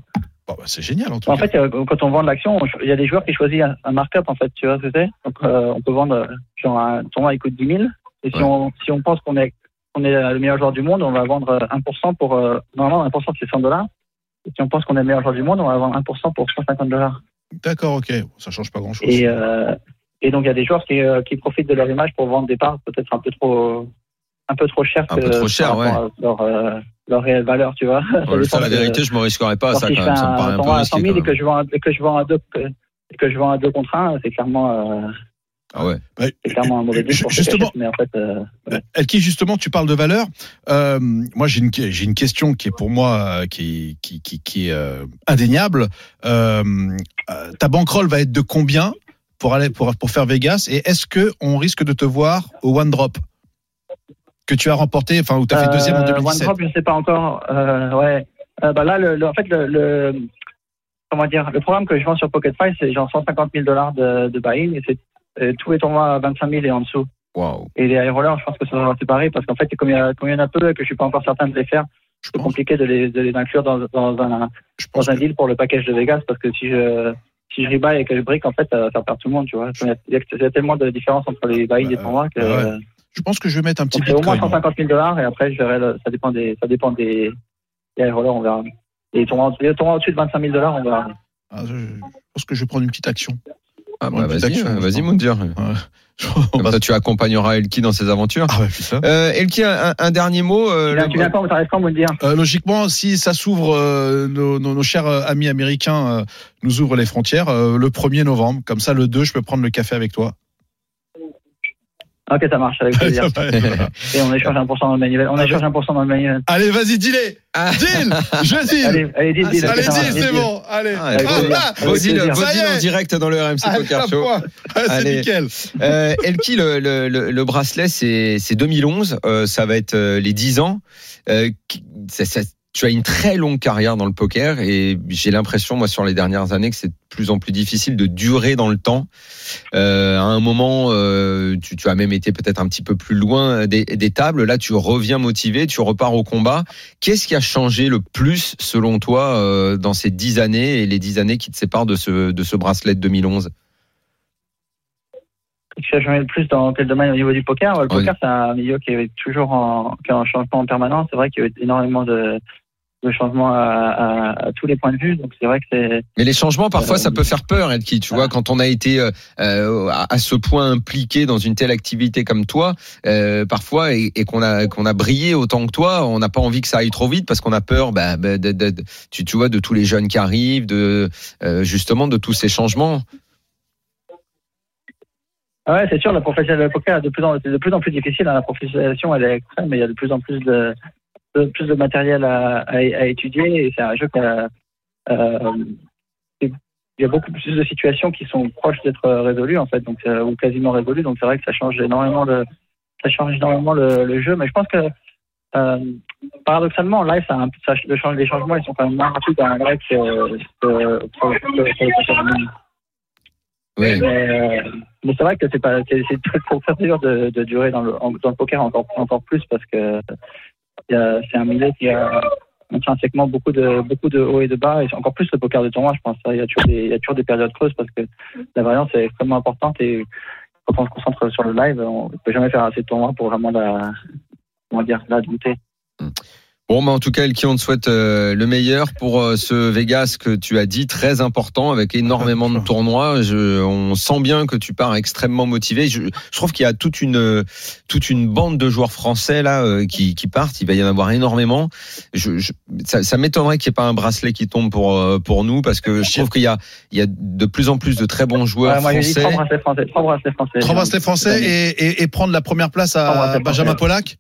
Bon, bah, c'est génial en tout cas. En fait, euh, quand on vend de l'action, il y a des joueurs qui choisissent un, markup en fait, tu vois ce que c'est? Donc euh, on peut vendre genre un tournoi il coûte 10 000 et si on si on pense qu'on est on est le meilleur joueur du monde, on va vendre 1% pour euh, normalement 1% c'est 100 dollars. Et si on pense qu'on est le meilleur joueur du monde, on va vendre 1% pour 150 dollars. D'accord, ok, ça change pas grand chose. Et et donc il y a des joueurs qui, qui profitent de leur image pour vendre des parts peut-être un peu trop un peu trop cher un peu trop cher, ouais. leur, euh, leur réelle valeur, tu vois. ça, la vérité, je me risquerais pas à ça quand même. Ça me paraît un peu risqué. 100 000 et que je vends, que je vends à deux, que je vends à deux contre un, c'est clairement. Euh, ah ouais. C'est clairement un mauvais deal pour justement, mais en fait, euh, ouais. Elki, justement, tu parles de valeur. Euh, moi, j'ai une, j'ai une question qui est pour moi euh, qui, qui, qui, qui est euh, indéniable. Euh, ta bankroll va être de combien pour aller pour pour faire Vegas? Et est-ce que on risque de te voir au one drop? Que tu as remporté, enfin, où tu as fait deuxième en 2017 euh, One je sais pas encore. Euh, ouais. Euh, bah là, le, en fait, le, le, comment dire, le programme que je vends sur Pocket Five, c'est genre 150 000 dollars de, de buy-in et c'est tous les tournois à 25 000 et en dessous. Wow. Et les high rollers, je pense que ça va séparer parce qu'en fait, comme il, y a, comme il y en a peu que je suis pas encore certain de les faire, c'est compliqué de les, de les inclure dans, dans un, dans un deal pour le package de Vegas parce que si je, si je rebuy et que je brick, en fait, ça, ça perd tout le monde, tu vois. Il y a, il y a tellement de différence entre les buy-in et les tournois que. Ouais. Je pense que je vais mettre un petit peu. au moins 150 000 dollars et après, je verrai, ça dépend des, ça dépend des, des rollers, on verra. Et tournois, au-dessus de 25 000 dollars, on verra. Ah, je pense que je vais prendre une petite action. Ah bah vas-y, vas-y Moundir. Tu accompagneras Elki dans ses aventures. Ah ouais, ça. Euh, Elki, un, un, dernier mot. Euh, tu viens quand, t'arrives quand, Moundir euh, Logiquement, si ça s'ouvre, euh, nos, nos, nos, chers euh, amis américains euh, nous ouvrent les frontières le 1er novembre. Comme ça, le 2, je peux prendre le café avec toi. Ok, ça marche, avec plaisir. Et on échange 1% dans le manuel. On échange 1% dans le manuel. Allez, vas-y, dis-les. Ah. Deal Je deal Allez, allez, deal, deal. Allez, deal, c'est bon. Allez. Ah, Bodil en direct dans le RMC Poker Show. Ah, c'est nickel. Euh, Elki, le, le, le, bracelet, c'est 2011. Euh, ça va être euh, les 10 ans. Ça, tu as une très longue carrière dans le poker et j'ai l'impression, moi, sur les dernières années, que c'est de plus en plus difficile de durer dans le temps. Euh, à un moment, euh, tu, tu, as même été peut-être un petit peu plus loin des, des, tables. Là, tu reviens motivé, tu repars au combat. Qu'est-ce qui a changé le plus, selon toi, euh, dans ces dix années et les dix années qui te séparent de ce, de ce bracelet de 2011 qui a changé le plus dans quel domaine au niveau du poker Le poker, c'est un milieu qui est toujours en, qui est en changement en permanence. C'est vrai qu'il y a eu énormément de, de changements à, à, à, tous les points de vue. Donc c'est vrai que c'est. Mais les changements, parfois, euh, ça peut faire peur, Edki. Tu vois, quand on a été euh, euh à ce point impliqué dans une telle activité comme toi, euh, parfois, et, et qu'on a qu'on a brillé autant que toi, on n'a pas envie que ça aille trop vite parce qu'on a peur, bah, bah de, de, de, tu, tu vois, de tous les jeunes qui arrivent, de euh, justement de tous ces changements. Ah ouais, c'est sûr, la professionnalisation le poker est de plus en, de plus difficile. Hein. La professionnalisation, elle est extrême, mais il y a de plus en plus de, de plus de matériel à, à, étudier. Et c'est un jeu qui a, euh, il y a beaucoup plus de situations qui sont proches d'être résolues en fait, donc euh, ou quasiment résolues. Donc c'est vrai que ça change énormément le, jeu. Mais je pense que euh, paradoxalement, en live, ça, les changements ils sont quand même moins rapides en live oui. Mais, mais c'est vrai que c'est pas, c'est, très, dur de, de durer dans le, dans le poker encore, encore plus parce que c'est un milieu qui a intrinsèquement beaucoup de beaucoup de hauts et de bas et encore plus le poker de tournoi je pense il y a toujours des il y a toujours des périodes creuses parce que la variance est extrêmement importante et quand on se concentre sur le live on peut jamais faire assez de tournois pour vraiment la comment dire la douter hmm. Bon, mais en tout cas, Elki, on te souhaite euh, le meilleur pour euh, ce Vegas que tu as dit, très important, avec énormément de tournois. Je, on sent bien que tu pars extrêmement motivé. Je, je trouve qu'il y a toute une toute une bande de joueurs français là euh, qui, qui partent. Il va y en avoir énormément. Je, je ça, ça m'étonnerait qu'il n'y ait pas un bracelet qui tombe pour pour nous, parce que je trouve qu'il y a il y a de plus en plus de très bons joueurs Ouais, moi, français. trois bracelets français. Trois bracelets français. Trois bracelets français et, et, et prendre la première place à Benjamin. Pollack?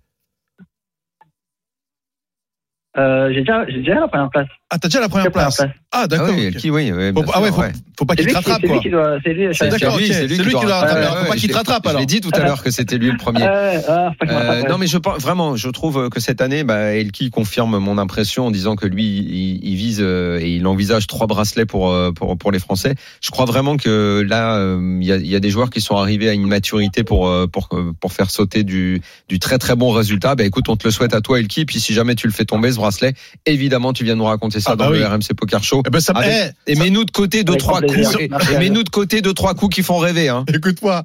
Euh, j'ai déjà, j'ai déjà la première place. Ah, t'as déjà la première La première place. place. Ah, Ah d'accord. oui, ok. Elki, oui. oui, Faut, ah ouais, faut, ouais. faut pas qu'il te rattrape, c'est lui quoi. qui doit, c'est lui. C'est D'accord, lui, ok. c'est lui C'est qui lui qui doit rattraper. Ouais, Faut ouais, pas je qu'il te rattrape, Je alors. l'ai dit tout à l'heure que c'était lui le premier. Euh, ah, je me Euh, non mais je pense vraiment, je trouve que cette année, bah, Elki confirme mon impression en disant que lui, il, il vise euh, et il envisage trois bracelets pour euh, pour pour les Français. Je crois vraiment que là, euh, il y, a, il y a des joueurs qui sont arrivés à une maturité pour euh, pour pour faire sauter du du très très bon résultat. Bah écoute, on te le souhaite à toi, Elki. Puis si jamais tu le fais tomber ce bracelet, évidemment, tu viens nous raconter ça Ah, bah dans oui. le RMC Poker Show. Eh ben, ça, Avec- eh, Et mets-nous de côté deux trois coups. Et, et mets-nous de côté deux trois coups qui font rêver. Hein. écoute-moi.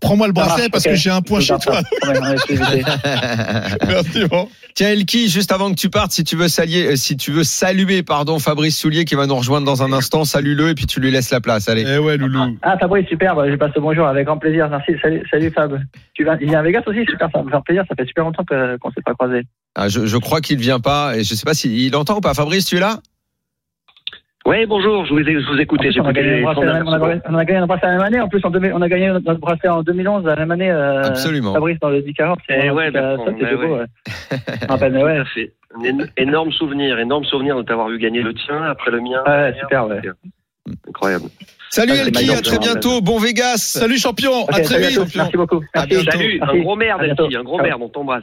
Prends-moi le Ça bracelet marche, parce que j'ai un point chez toi. ça. Éviter. Merci, bon. Tiens Elki, juste avant que tu partes, si tu veux saluer, euh, si tu veux saluer, pardon, Fabrice Soulier qui va nous rejoindre dans un instant, salue-le et puis tu lui laisses la place. Allez. Eh ouais, Loulou. Ah, Fabrice, super. Bah, je passe le bonjour avec grand plaisir. Merci. Salut, salut Fab. Tu viens, il vient à Vegas aussi, super. Ça me faire plaisir. Ça fait super longtemps qu'on s'est pas croisés. Ah, je, je crois qu'il vient pas et je sais pas s'il entend ou pas. Fabrice, tu es là? Oui, bonjour, je vous, ai- je vous En écoutais. plus, on, a gagné le bracelet la même- on, a, on a gagné un bracelet la même année. En plus, en 2000 on a gagné notre bracelet en 2011, la même année. Euh, Absolument. Fabrice dans le 10 40. Eh ouais, bah, ça, c'était ouais, beau. ouais. Ouais. Un éno- énorme souvenir, énorme souvenir de t'avoir vu gagner le tien après le mien. Ouais, super, ouais. Incroyable. Salut Ah, Elki, à très bientôt. Bon Vegas. Salut, champion. Ok, à très vite. Merci beaucoup. À Merci. bientôt. Salut, un gros merde. Elki, un gros merde, on t'embrasse.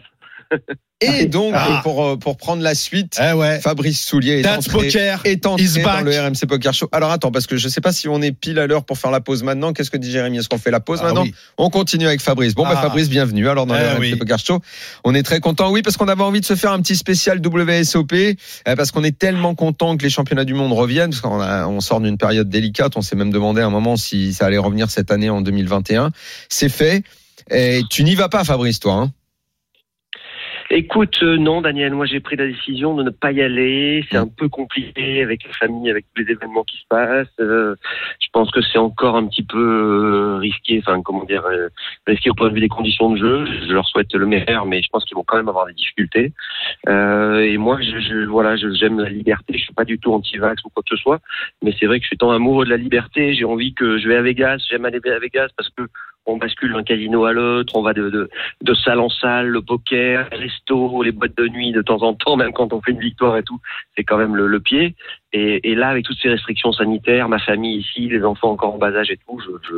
Et donc, Ah. pour, euh, pour prendre la suite, Eh ouais. Fabrice Soulier est That's entré, Poker est entré dans back. le RMC Poker Show. Alors attends, parce que je sais pas si on est pile à l'heure pour faire la pause maintenant. Qu'est-ce que dit Jérémy? Est-ce qu'on fait la pause Ah maintenant? oui. On continue avec Fabrice. Bon, bah, Ah. Fabrice, bienvenue alors dans le Eh RMC oui. Poker Show. On est très content, oui, parce qu'on avait envie de se faire un petit spécial WSOP, euh, parce qu'on est tellement content que les championnats du monde reviennent, parce qu'on a- on sort d'une période délicate. On s'est même demandé à un moment si ça allait revenir cette année en 2021. C'est fait. Et tu n'y vas pas, Fabrice, toi. Hein? Écoute, euh, non, Daniel, moi j'ai pris la décision de ne pas y aller. C'est un peu compliqué avec la famille, avec tous les événements qui se passent. Euh, je pense que c'est encore un petit peu euh, risqué, enfin comment dire, euh, risqué au point de vue des conditions de jeu. Je leur souhaite le meilleur, mais je pense qu'ils vont quand même avoir des difficultés. Euh, et moi, je, je voilà, je- j'aime la liberté. Je suis pas du tout anti-vax ou quoi que ce soit, mais c'est vrai que je suis tant amoureux de la liberté. J'ai envie que je vais à Vegas. J'aime aller à Vegas parce que on bascule d'un casino à l'autre, on va de, de, salle en salle, le poker, les restos, les boîtes de nuit de temps en temps, même quand on fait une victoire et tout, c'est quand même le, le pied. Et, et là, avec toutes ces restrictions sanitaires, ma famille ici, les enfants encore en bas âge et tout, je, je,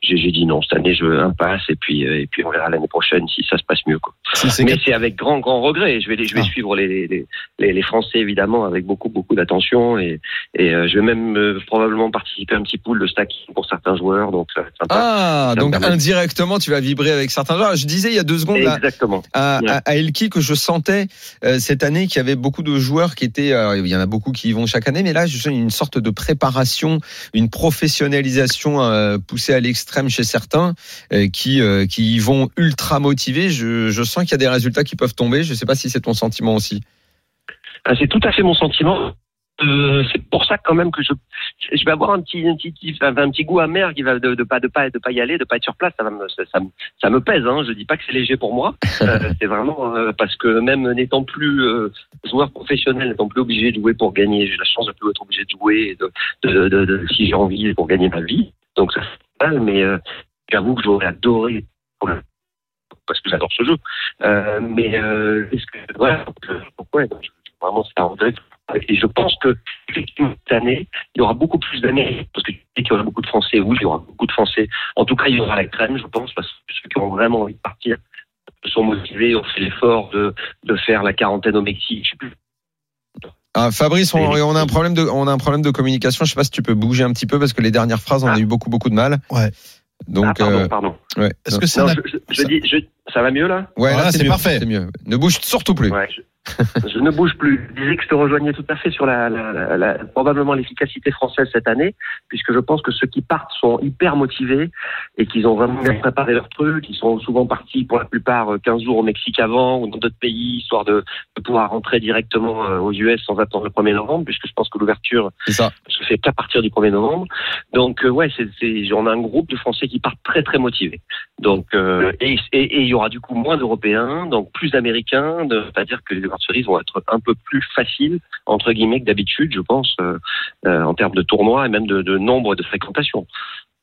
j'ai, j'ai dit non, cette année je impasse et puis euh, et puis on verra l'année prochaine si ça se passe mieux. Quoi. Si c'est Mais c'est avec grand grand regret. Je vais les- je vais Ah. suivre les, les les les Français évidemment avec beaucoup beaucoup d'attention et et euh, je vais même euh, probablement participer à un petit pool de stacking pour certains joueurs. Donc ça va être sympa. Ah, Ça donc indirectement, tu vas vibrer avec certains joueurs. Je disais il y a deux secondes Exactement. à, Ouais. à, à Elki que je sentais euh, cette année qu'il y avait beaucoup de joueurs qui étaient, il y en a beaucoup qui y vont chaque année, mais là sens une sorte de préparation, une professionnalisation euh, poussée à l'extrême chez certains euh, qui euh, qui vont ultra motivés. Je, je sens qu'il y a des résultats qui peuvent tomber. Je sais pas si c'est ton sentiment aussi. Ah, c'est tout à fait mon sentiment. Euh, c'est pour ça quand même que je je vais avoir un petit un petit un, petit goût amer qui va de, de pas de pas de pas y aller de pas être sur place. Ça va me ça, ça me ça me pèse hein. Je dis pas que c'est léger pour moi. Euh, c'est vraiment euh, parce que même n'étant plus euh, joueur professionnel n'étant plus obligé de jouer pour gagner j'ai la chance de plus être obligé de jouer et de, de, de, si j'ai envie pour gagner ma vie. Donc ça c'est mal mais euh, j'avoue que j'aurais adoré parce que j'adore ce jeu. Euh, mais euh, est-ce que voilà pourquoi vraiment c'est un regret et je pense que effectivement, cette année, il y aura beaucoup plus d'années, parce que tu dis qu'il y aura beaucoup de Français, oui, il y aura beaucoup de Français. En tout cas, il y aura la crème, je pense, parce que ceux qui ont vraiment envie de partir sont motivés, ont fait l'effort de, de faire la quarantaine au Mexique. Ah, Fabrice, on, on a un problème de, on a un problème de communication. Je sais pas si tu peux bouger un petit peu parce que les dernières phrases, on a eu beaucoup beaucoup de mal. Ouais. Donc, ah, pardon, euh, pardon. ouais. Est-ce que c'est Non, un- je, je- je dis, je- ça va mieux là? Ouais, Voilà, là, c'est mieux, parfait. C'est mieux. Ne bouge surtout plus. Ouais, je- je ne bouge plus. Je disais que je te rejoignais tout à fait sur la, la, la, probablement l'efficacité française cette année, puisque je pense que ceux qui partent sont hyper motivés et qu'ils ont vraiment bien préparé leur truc. Ils sont souvent partis pour la plupart 15 jours au Mexique avant ou dans d'autres pays, histoire de, de, pouvoir rentrer directement euh, aux US sans attendre le 1er novembre, puisque je pense que l'ouverture se fait qu'à partir du 1er novembre. Donc euh, ouais, c'est, on a un groupe de Français qui partent très très motivés. Donc euh, et il y aura du coup moins d'Européens, donc plus d'Américains, c'est-à-dire que World vont être un peu plus faciles entre guillemets que d'habitude, je pense, euh, euh, en termes de tournois et même de, de nombre de fréquentations.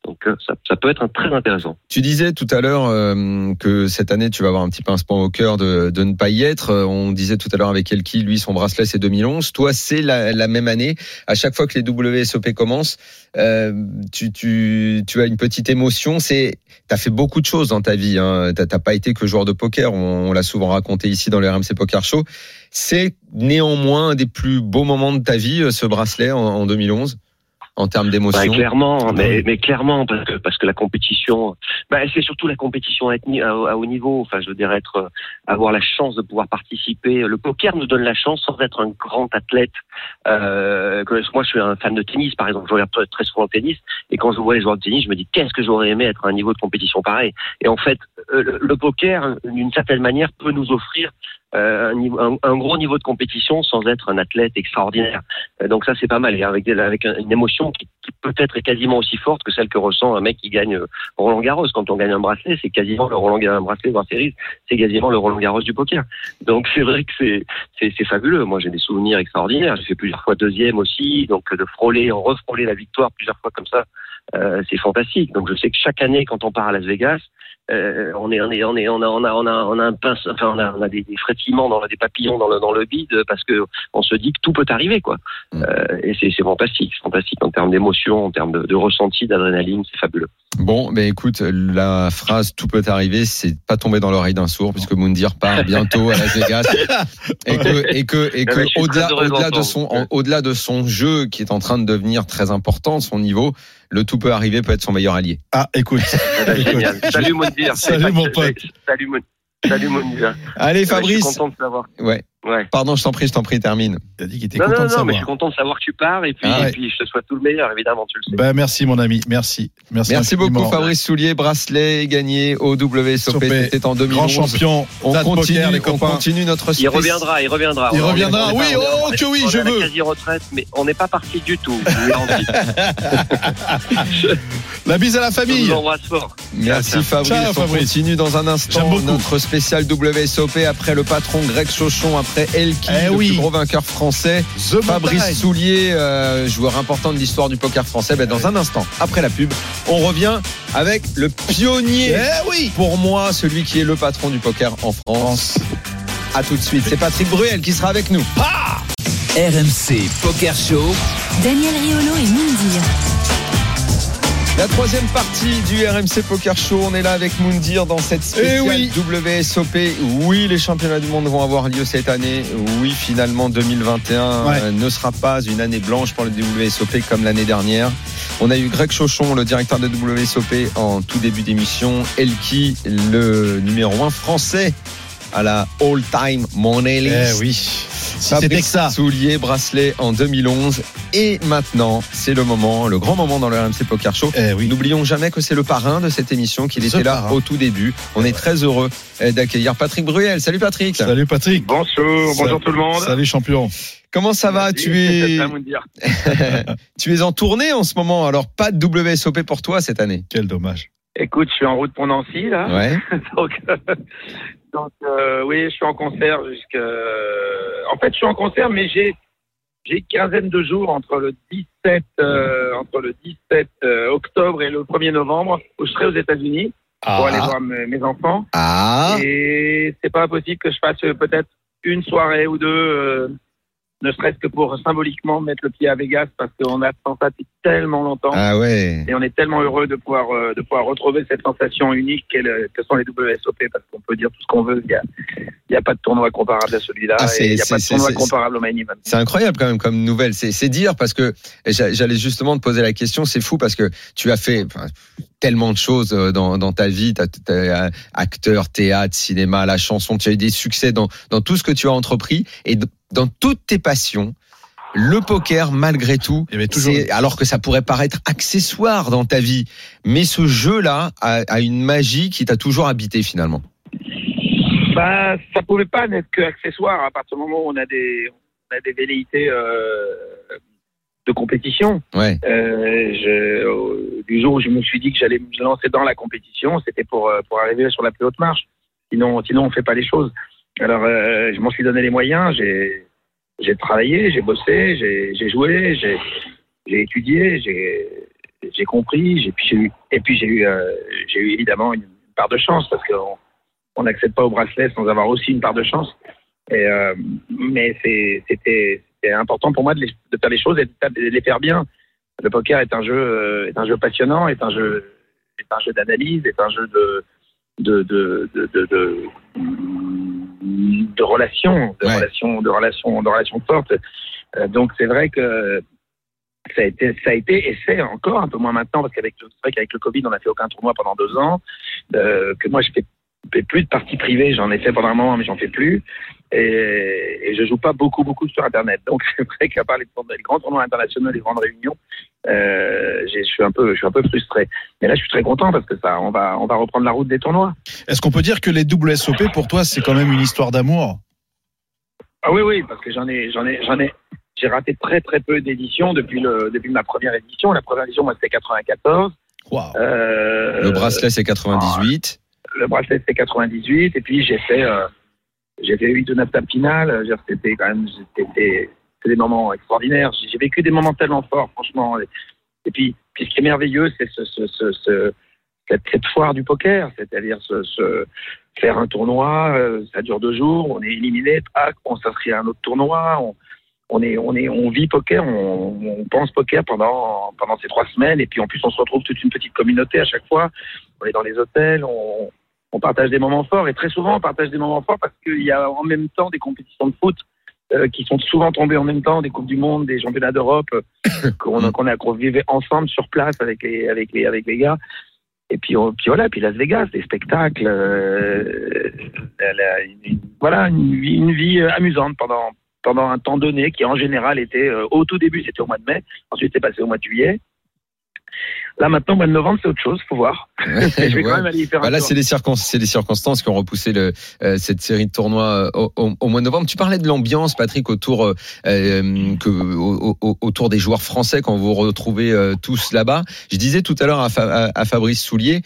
Donc euh, ça, ça, peut être très intéressant. Tu disais tout à l'heure euh, que cette année tu vas avoir un petit pincement au cœur de, de ne pas y être. Euh, on disait tout à l'heure avec Elki, lui son bracelet c'est 2011. Toi c'est la, la, même année. À chaque fois que les WSOP commencent, euh, tu, tu, tu as une petite émotion. C'est t'as fait beaucoup de choses dans ta vie. Hein. T'as pas été que joueur de poker. On, on l'a souvent raconté ici dans le RMC Poker Show. C'est néanmoins un des plus beaux moments de ta vie ce bracelet en, en 2011 en termes d'émotion bah, Clairement, mais, mais, clairement parce que parce que la compétition, bah, c'est surtout la compétition à, à, haut niveau. Enfin, je veux dire être, euh, avoir la chance de pouvoir participer. Le poker nous donne la chance, sans être un grand athlète. Euh, moi, je suis un fan de tennis, par exemple. Je regarde très souvent le tennis, et quand je vois les joueurs de tennis, je me dis qu'est-ce que j'aurais aimé être à un niveau de compétition pareil? Et en fait, euh, le, le poker, d'une certaine manière, peut nous offrir euh, un, un, gros niveau de compétition sans être un athlète extraordinaire. Euh, donc ça c'est pas mal, et avec, avec une émotion qui, qui peut-être est quasiment aussi forte que celle que ressent un mec qui gagne euh, Roland Garros. Quand on gagne un bracelet, c'est quasiment le Roland Garros, un bracelet World Series, c'est quasiment le Roland Garros du poker. Donc c'est vrai que c'est c'est fabuleux. Moi j'ai des souvenirs extraordinaires. J'ai fait plusieurs fois deuxième aussi, donc de frôler, refrôler la victoire plusieurs fois comme ça, euh, c'est fantastique. Donc je sais que chaque année quand on part à Las Vegas, euh, on est on est on est on a on a on a on a un pince, enfin on a on a des, des frétillements dans des papillons dans le dans le bide parce que on se dit que tout peut arriver quoi. Mm. Euh, et c'est c'est fantastique, c'est fantastique en termes d'émotion, en termes de, de ressenti, d'adrénaline, c'est fabuleux. Bon, ben écoute, la phrase "tout peut arriver", c'est pas tombé dans l'oreille d'un sourd puisque Moundir part bientôt à Las Vegas et que et que et que au-delà au-delà de son au-delà de son jeu qui est en train de devenir très important, son niveau, le tout peut arriver peut être son meilleur allié. Ah, écoute. Ah bah, génial. Salut Moundir. Salut mon pote. Salut Moundir. Allez Fabrice. Je suis content de savoir. Ouais. Ouais. Pardon, je t'en prie, je t'en prie, termine. Il a dit qu'il était non, content non, de non, savoir. mais je suis content de savoir que tu pars et puis, Ah ouais. et puis je te souhaite tout le meilleur, évidemment, tu le sais. Ben, merci mon ami, merci. Merci, Merci beaucoup. Fabrice Soulier, bracelet gagné au WSOP, c'était en 2011. Grand champion, On de continue, poker, les on continue notre Il spéc- reviendra, il reviendra. Il On reviendra, oui, pas- oh, que oui, on je veux. quasi-retraite, mais on n'est pas parti du tout. La bise à la Je famille. vous embrasse fort. Merci Fabrice. On continue dans un instant notre spécial WSOP après le patron Greg Chauchon, après Elki, Eh le oui. plus gros vainqueur français. The Fabrice Montagne. Soulier, euh, joueur important de l'histoire du poker français. Ben, dans un instant, après la pub, on revient avec le pionnier. Eh oui. Pour moi, celui qui est le patron du poker en France. À tout de suite. C'est Patrick Bruel qui sera avec nous. RMC Poker Show. Daniel Riolo et Moundir. La troisième partie du RMC Poker Show, on est là avec Moundir dans cette spéciale Eh oui. WSOP. Oui, les championnats du monde vont avoir lieu cette année. Oui, finalement 2021 Ouais. euh, ne sera pas une année blanche pour le WSOP comme l'année dernière. On a eu Greg Chauchon, le directeur de WSOP en tout début d'émission, Elki, le numéro 1 français à la all-time money list. Eh oui. Si c'était que ça. Soulier, bracelet en 2011. Et maintenant, c'est le moment, le grand moment dans le RMC Poker Show. Eh oui. N'oublions jamais que c'est le parrain de cette émission, qu'il The était là parrain. au tout début. On est très heureux euh, d'accueillir Patrick Bruel. Salut Patrick. Salut Patrick. Bonjour, bonjour tout le monde. Salut champion. Comment ça va? Tu es, tu es en tournée en ce moment. Alors pas de WSOP pour toi cette année? Quel dommage. Écoute, je suis en route pour Nancy là. Ouais. donc, euh, donc euh, oui, je suis en concert jusqu'à. En fait, je suis en concert, mais j'ai j'ai quinzaine de jours entre le 17 euh, entre le 17 euh, octobre et le 1er novembre où je serai aux États-Unis pour aller voir mes, enfants. Ah. Et c'est pas possible que je fasse peut-être une soirée ou deux euh, ne serait-ce que pour symboliquement mettre le pied à Vegas parce qu'on a ça depuis tellement longtemps. Ah ouais. Et on est tellement heureux de pouvoir euh, de pouvoir retrouver cette sensation unique que sont les WSOP parce qu'on peut dire tout ce qu'on veut. Il y a, il y a pas de tournoi comparable à celui-là. Ah, il n'y a pas de tournoi comparable au main event. C'est incroyable quand même comme nouvelle. C'est dire parce que j'allais justement te poser la question. C'est fou parce que tu as fait tellement de choses euh, dans, dans ta vie. Tu as, acteur, théâtre, cinéma, la chanson. Tu as eu des succès dans, dans tout ce que tu as entrepris. Et dans toutes tes passions, le poker, malgré tout, alors que ça pourrait paraître accessoire dans ta vie, mais ce jeu-là a, une magie qui t'a toujours habité finalement. Bah, ça pouvait pas n'être que accessoire à partir du moment où on a des, on a des velléités euh, de compétition. Ouais. Euh, du jour où je me suis dit que j'allais me lancer dans la compétition, c'était pour euh, pour arriver sur la plus haute marche. Sinon, sinon on fait pas les choses. Alors, euh, je m'en suis donné les moyens. J'ai, travaillé, j'ai bossé, j'ai, joué, j'ai, étudié, j'ai, compris. Et puis j'ai eu, euh, évidemment une part de chance parce qu'on on n'accède pas au bracelet sans avoir aussi une part de chance. Euh, mais c'était, important pour moi de, faire les choses et de, les faire bien. Le poker est un jeu, passionnant, est un jeu, d'analyse, est un jeu de, de, relations, de relations, de relations, de relations fortes. Euh, donc c'est vrai que ça a été, ça a été et c'est encore un peu moins maintenant parce qu'avec vrai qu'avec le Covid on n'a fait aucun tournoi pendant deux ans, euh, que moi je fais, fais plus de parties privées, j'en ai fait pendant un moment mais j'en fais plus et, et je joue pas beaucoup beaucoup sur internet. Donc c'est vrai qu'à part les, les, grands tournois internationaux, les grandes réunions, euh, je suis un peu, je suis un peu frustré. Mais là, je suis très content parce que ça, on va, on va reprendre la route des tournois. Est-ce qu'on peut dire que les WSOP pour toi, c'est quand même une histoire d'amour? Ah oui, oui, parce que j'en ai, j'en ai, j'en ai, j'ai raté très très peu d'éditions depuis le, depuis ma première édition. La première édition, moi, c'était 94. Euh, le bracelet, c'est 98. Le bracelet, c'est 98. Et puis, j'ai fait, euh, j'ai fait 8 de Naptap finale. C'était quand même, c'était des moments extraordinaires. J'ai vécu des moments tellement forts, franchement. Et puis, puis ce qui est merveilleux, c'est ce, ce, ce, cette, foire du poker, c'est-à-dire ce, faire un tournoi, euh, ça dure deux jours, on est éliminé, on s'inscrit à un autre tournoi, on, on est, on est, on vit poker, on, on, pense poker pendant pendant ces trois semaines, et puis en plus on se retrouve toute une petite communauté à chaque fois. On est dans les hôtels, on, on partage des moments forts, et très souvent on partage des moments forts parce qu'il y a en même temps des compétitions de foot euh, qui sont souvent tombés en même temps, des Coupes du Monde, des Championnats d'Europe, euh, qu'on qu'on vivait ensemble sur place avec les, avec les, avec les gars. Et puis, puis voilà, puis Las Vegas, des spectacles, euh, une, voilà, une, une, vie amusante pendant, pendant un temps donné qui en général était, au tout début c'était au mois de mai, ensuite c'est passé au mois de juillet, Là maintenant, mois de novembre, c'est autre chose, faut voir. je vais quand même aller y faire bah Là, c'est les circonstances, c'est les circonstances qui ont repoussé le, euh, cette série de tournois euh, au, au, mois de novembre. Tu parlais de l'ambiance, Patrick, autour euh, que autour des joueurs français quand vous vous retrouvez tous là-bas. Je disais tout à l'heure à, à, Fabrice Soulier,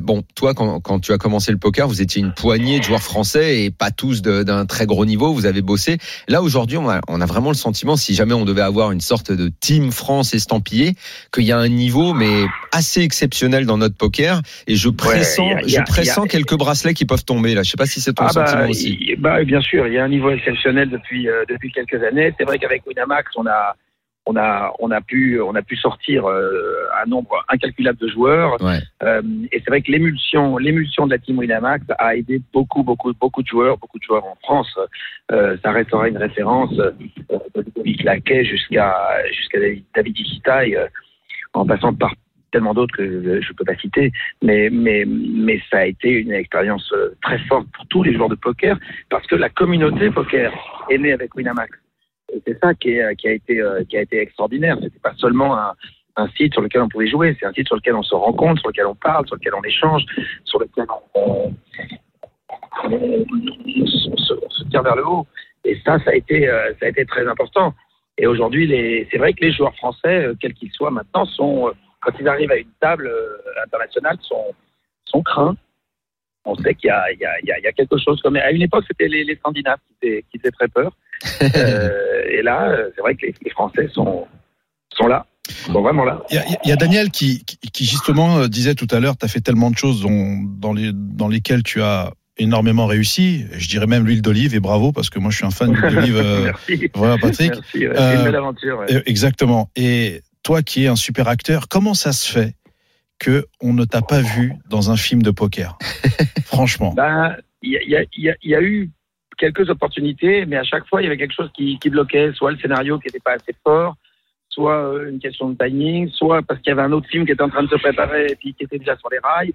bon, toi, quand, quand, tu as commencé le poker, vous étiez une poignée de joueurs français et pas tous d'un très gros niveau. Vous avez bossé. Là, aujourd'hui, on a, on a vraiment le sentiment, si jamais on devait avoir une sorte de team France estampillé, qu'il y a un niveau, mais assez exceptionnel dans notre poker et je pressens, je pressens quelques bracelets qui peuvent tomber là. Je sais pas si c'est ton ah bah, sentiment aussi. bah, bien sûr, il y a un niveau exceptionnel depuis euh, depuis quelques années. C'est vrai qu'avec Winamax, on a on a on a pu on a pu sortir euh, un nombre incalculable de joueurs euh, et c'est vrai que l'émulsion l'émulsion de la team Winamax a aidé beaucoup beaucoup beaucoup de joueurs beaucoup de joueurs en France ça restera une référence de Ludovic Laquet jusqu'à jusqu'à David Isitaï en passant par tellement d'autres que je peux pas citer, mais, mais, mais ça a été une expérience euh, très forte pour tous les joueurs de poker, parce que la communauté poker est née avec Winamax. Et c'est ça qui, est, qui, a été, euh, qui a été extraordinaire. C'était pas seulement un, site sur lequel on pouvait jouer, c'est un site sur lequel on se rencontre, sur lequel on parle, sur lequel on échange, sur lequel on, se, tire vers le haut. Et ça, ça a été, euh, ça a été très important. Et aujourd'hui, c'est vrai que les joueurs français, quels qu'ils soient maintenant, sont quand ils arrivent à une table euh, internationale, sont, sont craints. On sait qu'il y, y, y a, quelque chose comme. À une époque, c'était les, les, Scandinaves qui faisaient, qui très peur. euh, et là, euh, c'est vrai que les, Français sont, sont là. Sont vraiment là. Il y, a, Daniel qui, qui, justement disait tout à l'heure, tu as fait tellement de choses dont, dans, les, dans lesquelles tu as énormément réussi. Je dirais même l'huile d'olive et bravo parce que moi je suis un fan d'huile d'olive. Euh, Merci. Voilà, Patrick. Merci, ouais. Euh, une belle aventure. ouais. Exactement. Et toi qui es un super acteur, comment ça se fait que on ne t'a pas vu dans un film de poker? Franchement. Ben, il y a, y y y eu quelques opportunités, mais à chaque fois, il y avait quelque chose qui, qui bloquait, soit le scénario qui n'était pas assez fort, soit euh, une question de timing, soit parce qu'il y avait un autre film qui était en train de se préparer et puis qui était déjà sur les rails.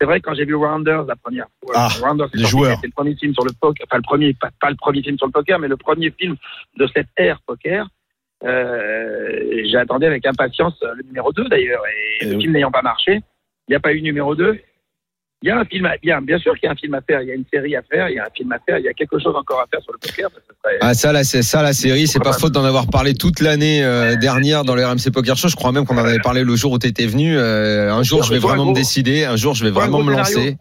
C'est vrai que quand j'ai vu Rounders la première fois, Ah, Rounders, c'est les joueurs. c'était le premier film sur le poker, enfin le premier, pas, pas le premier film sur le poker, mais le premier film de cette ère poker. Euh, j'ai attendu avec impatience euh, le numéro 2 d'ailleurs, et Eh le oui. film n'ayant pas marché, il n'y a pas eu numéro 2. Il y a un film, à, bien, bien sûr qu'il y a un film à faire, il y a une série à faire, il y a un film à faire, il y a quelque chose encore à faire sur le poker. serait- Ah ça là c'est ça la série c'est pas faute d'en avoir parlé toute l'année euh, dernière dans le RMC Poker Show je crois même qu'on en avait parlé le jour où tu étais venu Euh, un jour je vais vraiment me décider un jour je vais vraiment me lancer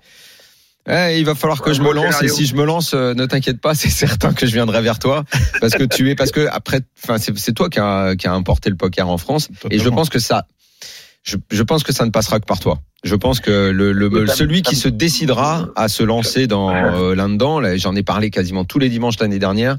Ouais, il va falloir que je me lance et si je me lance, euh, ne t'inquiète pas, c'est certain que je viendrai vers toi parce que tu es parce que après, enfin c'est toi qui a, qui a importé le poker en France et je pense que ça, je, je pense que ça ne passera que par toi. Je pense que le, le celui qui se décidera à se lancer dans euh, là-dedans, là, j'en ai parlé quasiment tous les dimanches l'année dernière.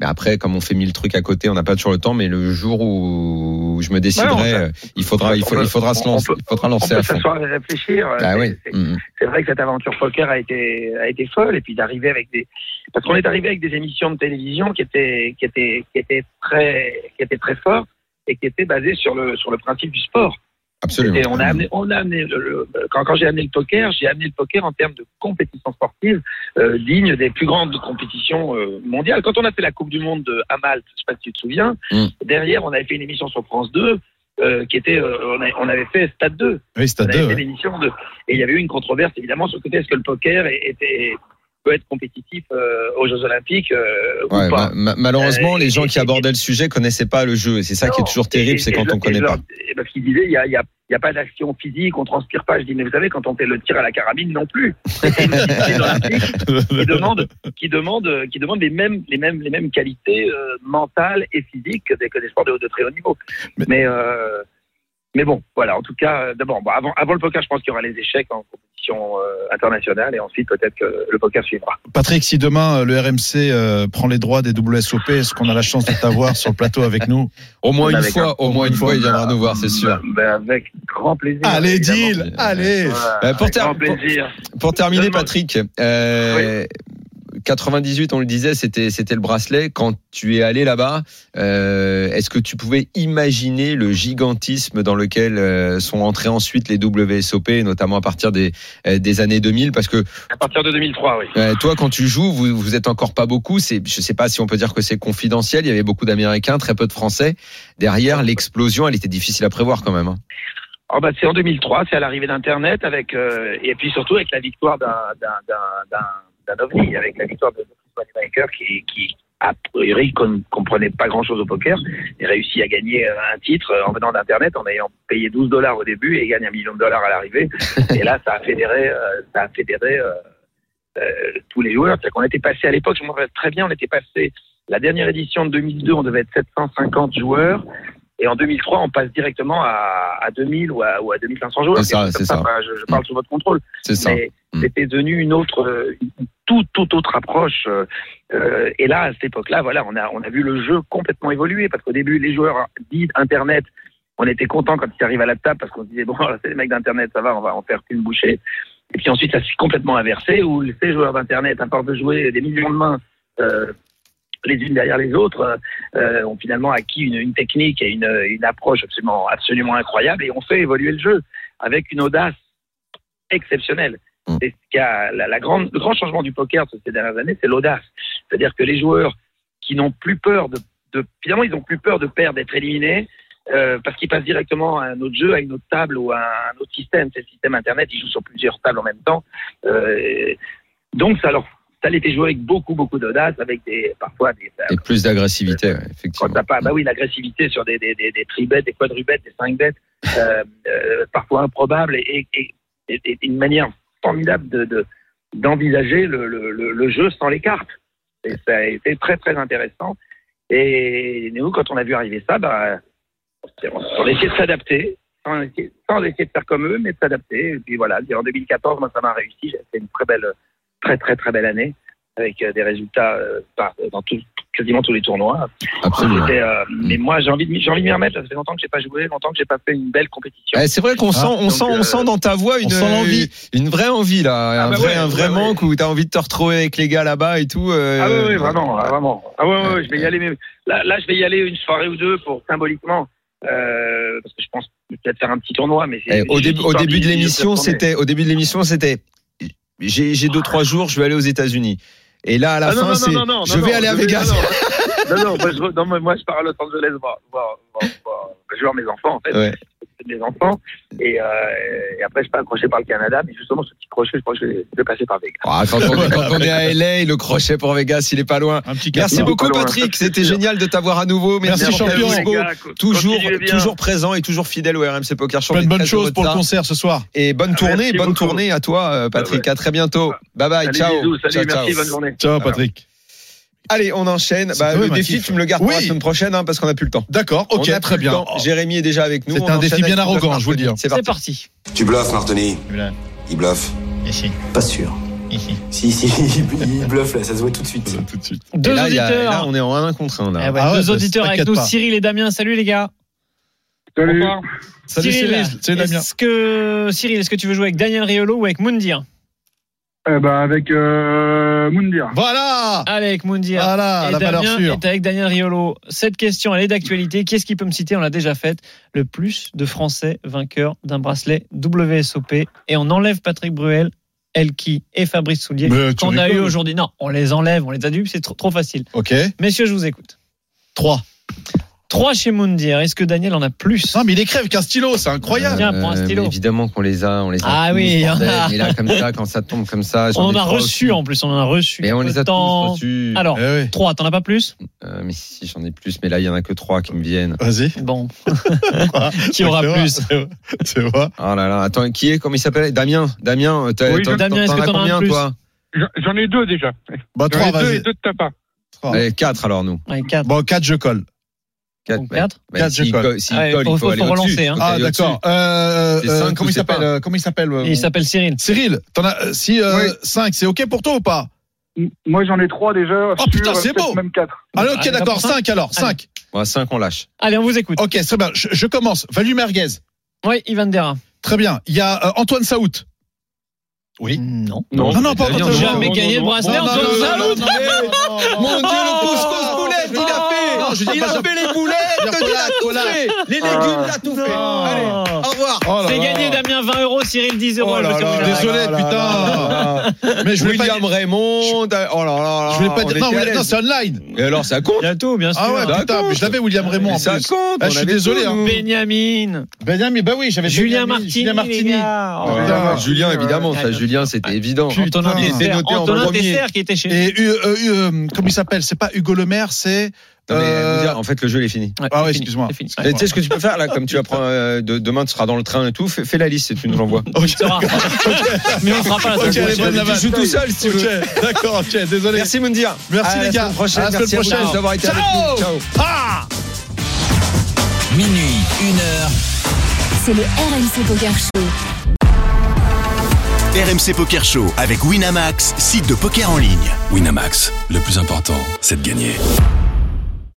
Mais après, comme on fait mille trucs à côté, on n'a pas toujours le temps. Mais le jour où je me déciderai, Ouais, on euh, il faudra, il, faut- il faudra se on lancer, peut- il faudra on lancer peut à fond. et réfléchir. Ah C'est- oui. c'est- Mhm. c'est vrai que cette aventure poker a été a été folle et puis d'arriver avec des parce qu'on est arrivé avec des émissions de télévision qui étaient qui étaient qui étaient très qui étaient très fortes et qui étaient basées sur le sur le principe du sport. Absolument. Et on a amené, on a amené le- le- quand, quand j'ai amené le poker, j'ai amené le poker en termes de compétition sportive euh, digne des plus grandes compétitions euh, mondiales. Quand on a fait la Coupe du Monde de- à Malte, je sais pas si tu te souviens, Mm. derrière on avait fait une émission sur France 2 euh, qui était, euh, on, a- on avait fait Stade 2. Oui, On avait fait ouais. l'émission de, et il y avait eu une controverse évidemment sur le côté est-ce que le poker était peut être compétitif euh, aux Jeux Olympiques euh, Ouais, ou pas. ma- ma- malheureusement, Euh, les gens qui abordaient le sujet connaissaient pas le jeu. Et c'est ça qui est toujours terrible, c'est quand on et connaît pas. leur- et Parce qu'il disait, il y a, il y a, il y a pas d'action physique, on transpire pas. Je dis, mais vous savez, quand on fait le tir à la carabine non plus. C'est qui demande, qui demande, qui demande les mêmes, les mêmes, les mêmes qualités euh, mentales et physiques que des, que des sports de, de très haut niveau. Mais- Mais, euh, mais bon, voilà. En tout cas, euh, d'abord, bon, avant, avant le poker, je pense qu'il y aura les échecs en compétition euh, internationale et ensuite peut-être que le poker suivra. Patrick, si demain euh, le RMC euh, prend les droits des WSOP, est-ce qu'on a la chance de t'avoir sur le plateau avec nous? Au moins une fois, un- au moins une fois, il viendra nous voir, c'est sûr. Ben, ben, avec grand plaisir. Allez, évidemment. deal Allez Voilà, Euh, pour avec ter- grand pour- plaisir. Pour terminer, Patrick, euh, 98, on le disait, c'était c'était le bracelet. Quand tu es allé là-bas, euh, est-ce que tu pouvais imaginer le gigantisme dans lequel euh, sont entrés ensuite les WSOP, notamment à partir des euh, des années 2000 Parce que À partir de 2003, oui. euh, toi, quand tu joues, vous vous êtes encore pas beaucoup. C'est, je sais pas si on peut dire que c'est confidentiel. Il y avait beaucoup d'Américains, très peu de Français. Derrière, l'explosion, elle était difficile à prévoir quand même. hein. Oh, bah, c'est en 2003, c'est à l'arrivée d'Internet, avec euh, et puis surtout avec la victoire d'un d'un ovni, avec la victoire de Moneymaker qui qui a priori ne comprenait pas grand-chose au poker et réussit à gagner euh, un titre euh, en venant d'Internet en ayant payé 12 dollars au début et gagne un million de dollars à l'arrivée. et là, ça a fédéré, euh, ça a fédéré euh, euh, tous les joueurs. C'est-à-dire qu'on était passé à l'époque, je me rappelle très bien, on était passé la dernière édition de 2002, on devait être 750 joueurs. Et en 2003, on passe directement à, à 2000 ou à, ou à 2500 joueurs. C'est ça, c'est ça. Enfin, je, je parle sous votre contrôle. C'est ça. Mais Mm. c'était devenu une autre, euh, une toute, toute autre approche. euh, euh, et là, à cette époque-là, voilà, on a, on a vu le jeu complètement évoluer parce qu'au début, les joueurs dits Internet, on était content quand ils arrivent à la table parce qu'on se disait bon, c'est les mecs d'Internet, ça va, on va en faire qu'une bouchée. Et puis ensuite, ça s'est complètement inversé où ces joueurs d'Internet, à part de jouer des millions de mains. euh, les unes derrière les autres, euh, ont finalement acquis une, une technique et une, une approche absolument, absolument incroyable et ont fait évoluer le jeu avec une audace exceptionnelle. Mm. C'est ce qui a la, la grande, le grand changement du poker de ces dernières années, c'est l'audace. C'est-à-dire que les joueurs qui n'ont plus peur de, de, finalement, ils n'ont plus peur de perdre, d'être éliminés, euh, parce qu'ils passent directement à un autre jeu, à une autre table ou à un autre système. C'est le système Internet, ils jouent sur plusieurs tables en même temps. Euh, donc, ça leur, ça les jouer avec beaucoup, beaucoup d'audace, avec des, parfois des, Et plus d'agressivité, quand effectivement. t'as pas, bah oui, l'agressivité sur des, des, des, des tribets, des quadrubets, des cinq bêtes, euh, euh, parfois improbables et, et, et, et une manière formidable de, de, d'envisager le, le, le, le jeu sans les cartes. Et ça a été très, très intéressant. Et nous, quand on a vu arriver ça, bah, on a essayé de s'adapter, sans essayer, sans essayer de faire comme eux, mais de s'adapter. Et puis voilà, en 2014, moi, ça m'a réussi. J'ai fait une très belle, très très très belle année avec euh, des résultats euh, par- dans tout, quasiment tous les tournois. Absolument. Euh, mais moi, j'ai envie de m'y- j'ai envie de m'y remettre. Ça fait longtemps que j'ai pas joué, longtemps que j'ai pas fait une belle compétition. Eh, c'est vrai qu'on sent, on sent, on sent dans ta voix une, on sent l'envie. une vraie envie là, Ah un bah vrai, ouais, un vrai ouais, manque où t'as envie de te retrouver avec les gars là-bas et tout. euh, Ah oui, oui, vraiment, ah, vraiment. Ah ouais, ouais, ouais, je vais y aller. Mais là, là, je vais y aller une soirée ou deux pour symboliquement, euh, parce que je pense peut-être faire un petit tournoi. Mais Eh, au, début, au début de l'émission, c'était, au début de l'émission, c'était, j'ai, deux trois jours, je vais aller aux États-Unis. Et là, à la Ah, fin, non, c'est, non, non, je vais non, aller à Vegas. Non, non, moi, je, non, moi, je pars à Los Angeles voir, voir, voir, voir, je vais voir mes enfants, en fait. Ouais. Mes enfants. Et, euh, et après, je suis pas accroché par le Canada, mais justement, ce petit crochet, je crois que je vais, passer par Vegas. Ah, quand, on, quand on est à LA, le crochet pour Vegas, il est pas loin. Merci gâteau. beaucoup, Pas loin, Patrick. C'était génial de t'avoir à nouveau. Merci, ta champion. gars, toujours, toujours présent et toujours fidèle au RMC Poker Show. Heureux choses de pour le concert ce soir. Et bonne Ah, tournée, merci bonne beaucoup. tournée à toi, euh, Patrick. À très bientôt. Bye bye, Allez, ciao. bisous, salut, ciao, merci, ciao. bonne journée. Ciao, Patrick. Allez, on enchaîne. Bah, le défi, tu me le gardes pour la Oui. semaine prochaine, hein, parce qu'on n'a plus le temps. D'accord, ok, On a très bien. Jérémy est déjà avec nous. C'est un défi bien arrogant, je vous le dis. Martoni. C'est parti. Tu bluffes, Martoni. Il bluffe. Ici. Pas sûr. Ici. Si, si, il bluffe là, ça se voit tout de suite. Tout de suite. Et Deux là, a- auditeurs. là, on est en 1 contre 1. Eh Là. ouais, Ah ouais, deux bah, auditeurs avec nous, pas. Cyril et Damien. Salut les gars. Salut. Salut Cyril, salut Damien. Est-ce que Cyril, est-ce que tu veux jouer avec Daniel Riolo ou avec Moundir Eh ben, avec euh, Moundir. Voilà Allez, avec Moundir. Voilà, et la valeur Damien sûre. est avec Daniel Riolo. Cette question, elle est d'actualité. Qui est-ce qui peut me citer? On l'a déjà faite. Le plus de Français vainqueurs d'un bracelet WSOP. Et on enlève Patrick Bruel, Elki et Fabrice Soulier qu'on a eu aujourd'hui. Non, on les enlève, on les a dupes, c'est trop, trop facile. Ok. Messieurs, je vous écoute. 3. 3 chez Moundir. Est-ce que Daniel en a plus Non, mais il écrit avec un stylo, c'est incroyable. Tiens, prends un Euh, stylo. évidemment qu'on les a, on les a. Ah tous, oui, il y en bordel. a. Mais là, comme ça, quand ça tombe comme ça, j'en On en a reçu aussi. en plus, on en a reçu. Mais on les a tous reçus. Alors, Eh oui. 3, t'en as pas plus Euh, mais si, j'en ai plus, mais là, il y en a que trois qui me viennent. Vas-y. Bon. Qui aura plus c'est vrai. Oh là là, attends, qui est, comment il s'appelle? Damien, Damien, t'as- Oui, Damien, est-ce que t'en as un combien, plus toi? J'en ai deux déjà. Bah, J'en 3, ai deux vas-y. et deux de ta part. Trois. Allez, quatre alors, nous. Ouais, 4. Bon, 4, je colle. Quatre, Donc, ouais. quatre. Bah, Quatre, s'il je colle. s'il Ouais, colle, faut- il faut faut- aller faut relancer, hein. Faut Ah, d'accord. Euh, C'est euh, comment il c'est s'appelle euh, Comment il s'appelle euh, Il s'appelle Cyril. Cyril, t'en as, euh, si euh, Oui. 5, c'est OK pour toi ou pas Moi, j'en ai trois déjà. Oh, putain, sur, c'est peut-être beau. Même quatre. Allez, Ah, ok, il d'accord, pour cinq 5 alors, Allez. 5. Ouais, cinq, on lâche. Allez, on vous écoute. Ok, très bien, je, je commence. Valu Merguez. Oui, Ivan Dera. Très bien. Il y a euh, Antoine Saout. Oui. Non. Non, non, pas Antoine Saout. Jamais gagné non, bracelet, Antoine Saout. Mon Dieu, le couscous Non, je dis Il a fait les boulettes, il a tout fait Les légumes, il a tout fait. Allez, au revoir Oh C'est gagné, Damien, 20 euros, Cyril, 10 euros. Oh là là, désolé, putain. Mais je voulais pas William Raymond, oh là là là Je voulais pas dire. Non, non, c'est online. Et alors, ça compte Bientôt, bien sûr. Ah ouais, putain, mais je l'avais William Raymond en Ça compte Ah, je suis désolé, hein. Benjamin. Benjamin, bah oui, j'avais Julien Benjamin, Martini. Julien. Oh, Oh. Julien, évidemment, ça. Julien, c'était évident. Antonin Tesser, qui était chez nous. Et euh, euh, euh, comment il s'appelle? C'est pas Hugo Le Maire, c'est. Non, mais, euh, dire, en fait, le jeu, il est fini. Ouais, Ah ouais, excuse-moi. tu sais ce que tu peux faire là, comme tu apprends euh, de, demain, tu seras dans le train et tout, fais, fais la liste et tu nous l'envoies. Sera. Mais on fera pas la Ok, semaine elle est bonne prochaine. la vanne. Tu joues tout seul si tu veux. D'accord, ok, désolé. Merci Moundir. Merci, À les gars. prochaine. À la Merci semaine à vous prochaine. d'avoir été avec Ciao. nous. Ciao. Ah Minuit, 1 heure. C'est le RMC Poker Show. RMC Poker Show avec Winamax, site de poker en ligne. Winamax, le plus important, c'est de gagner.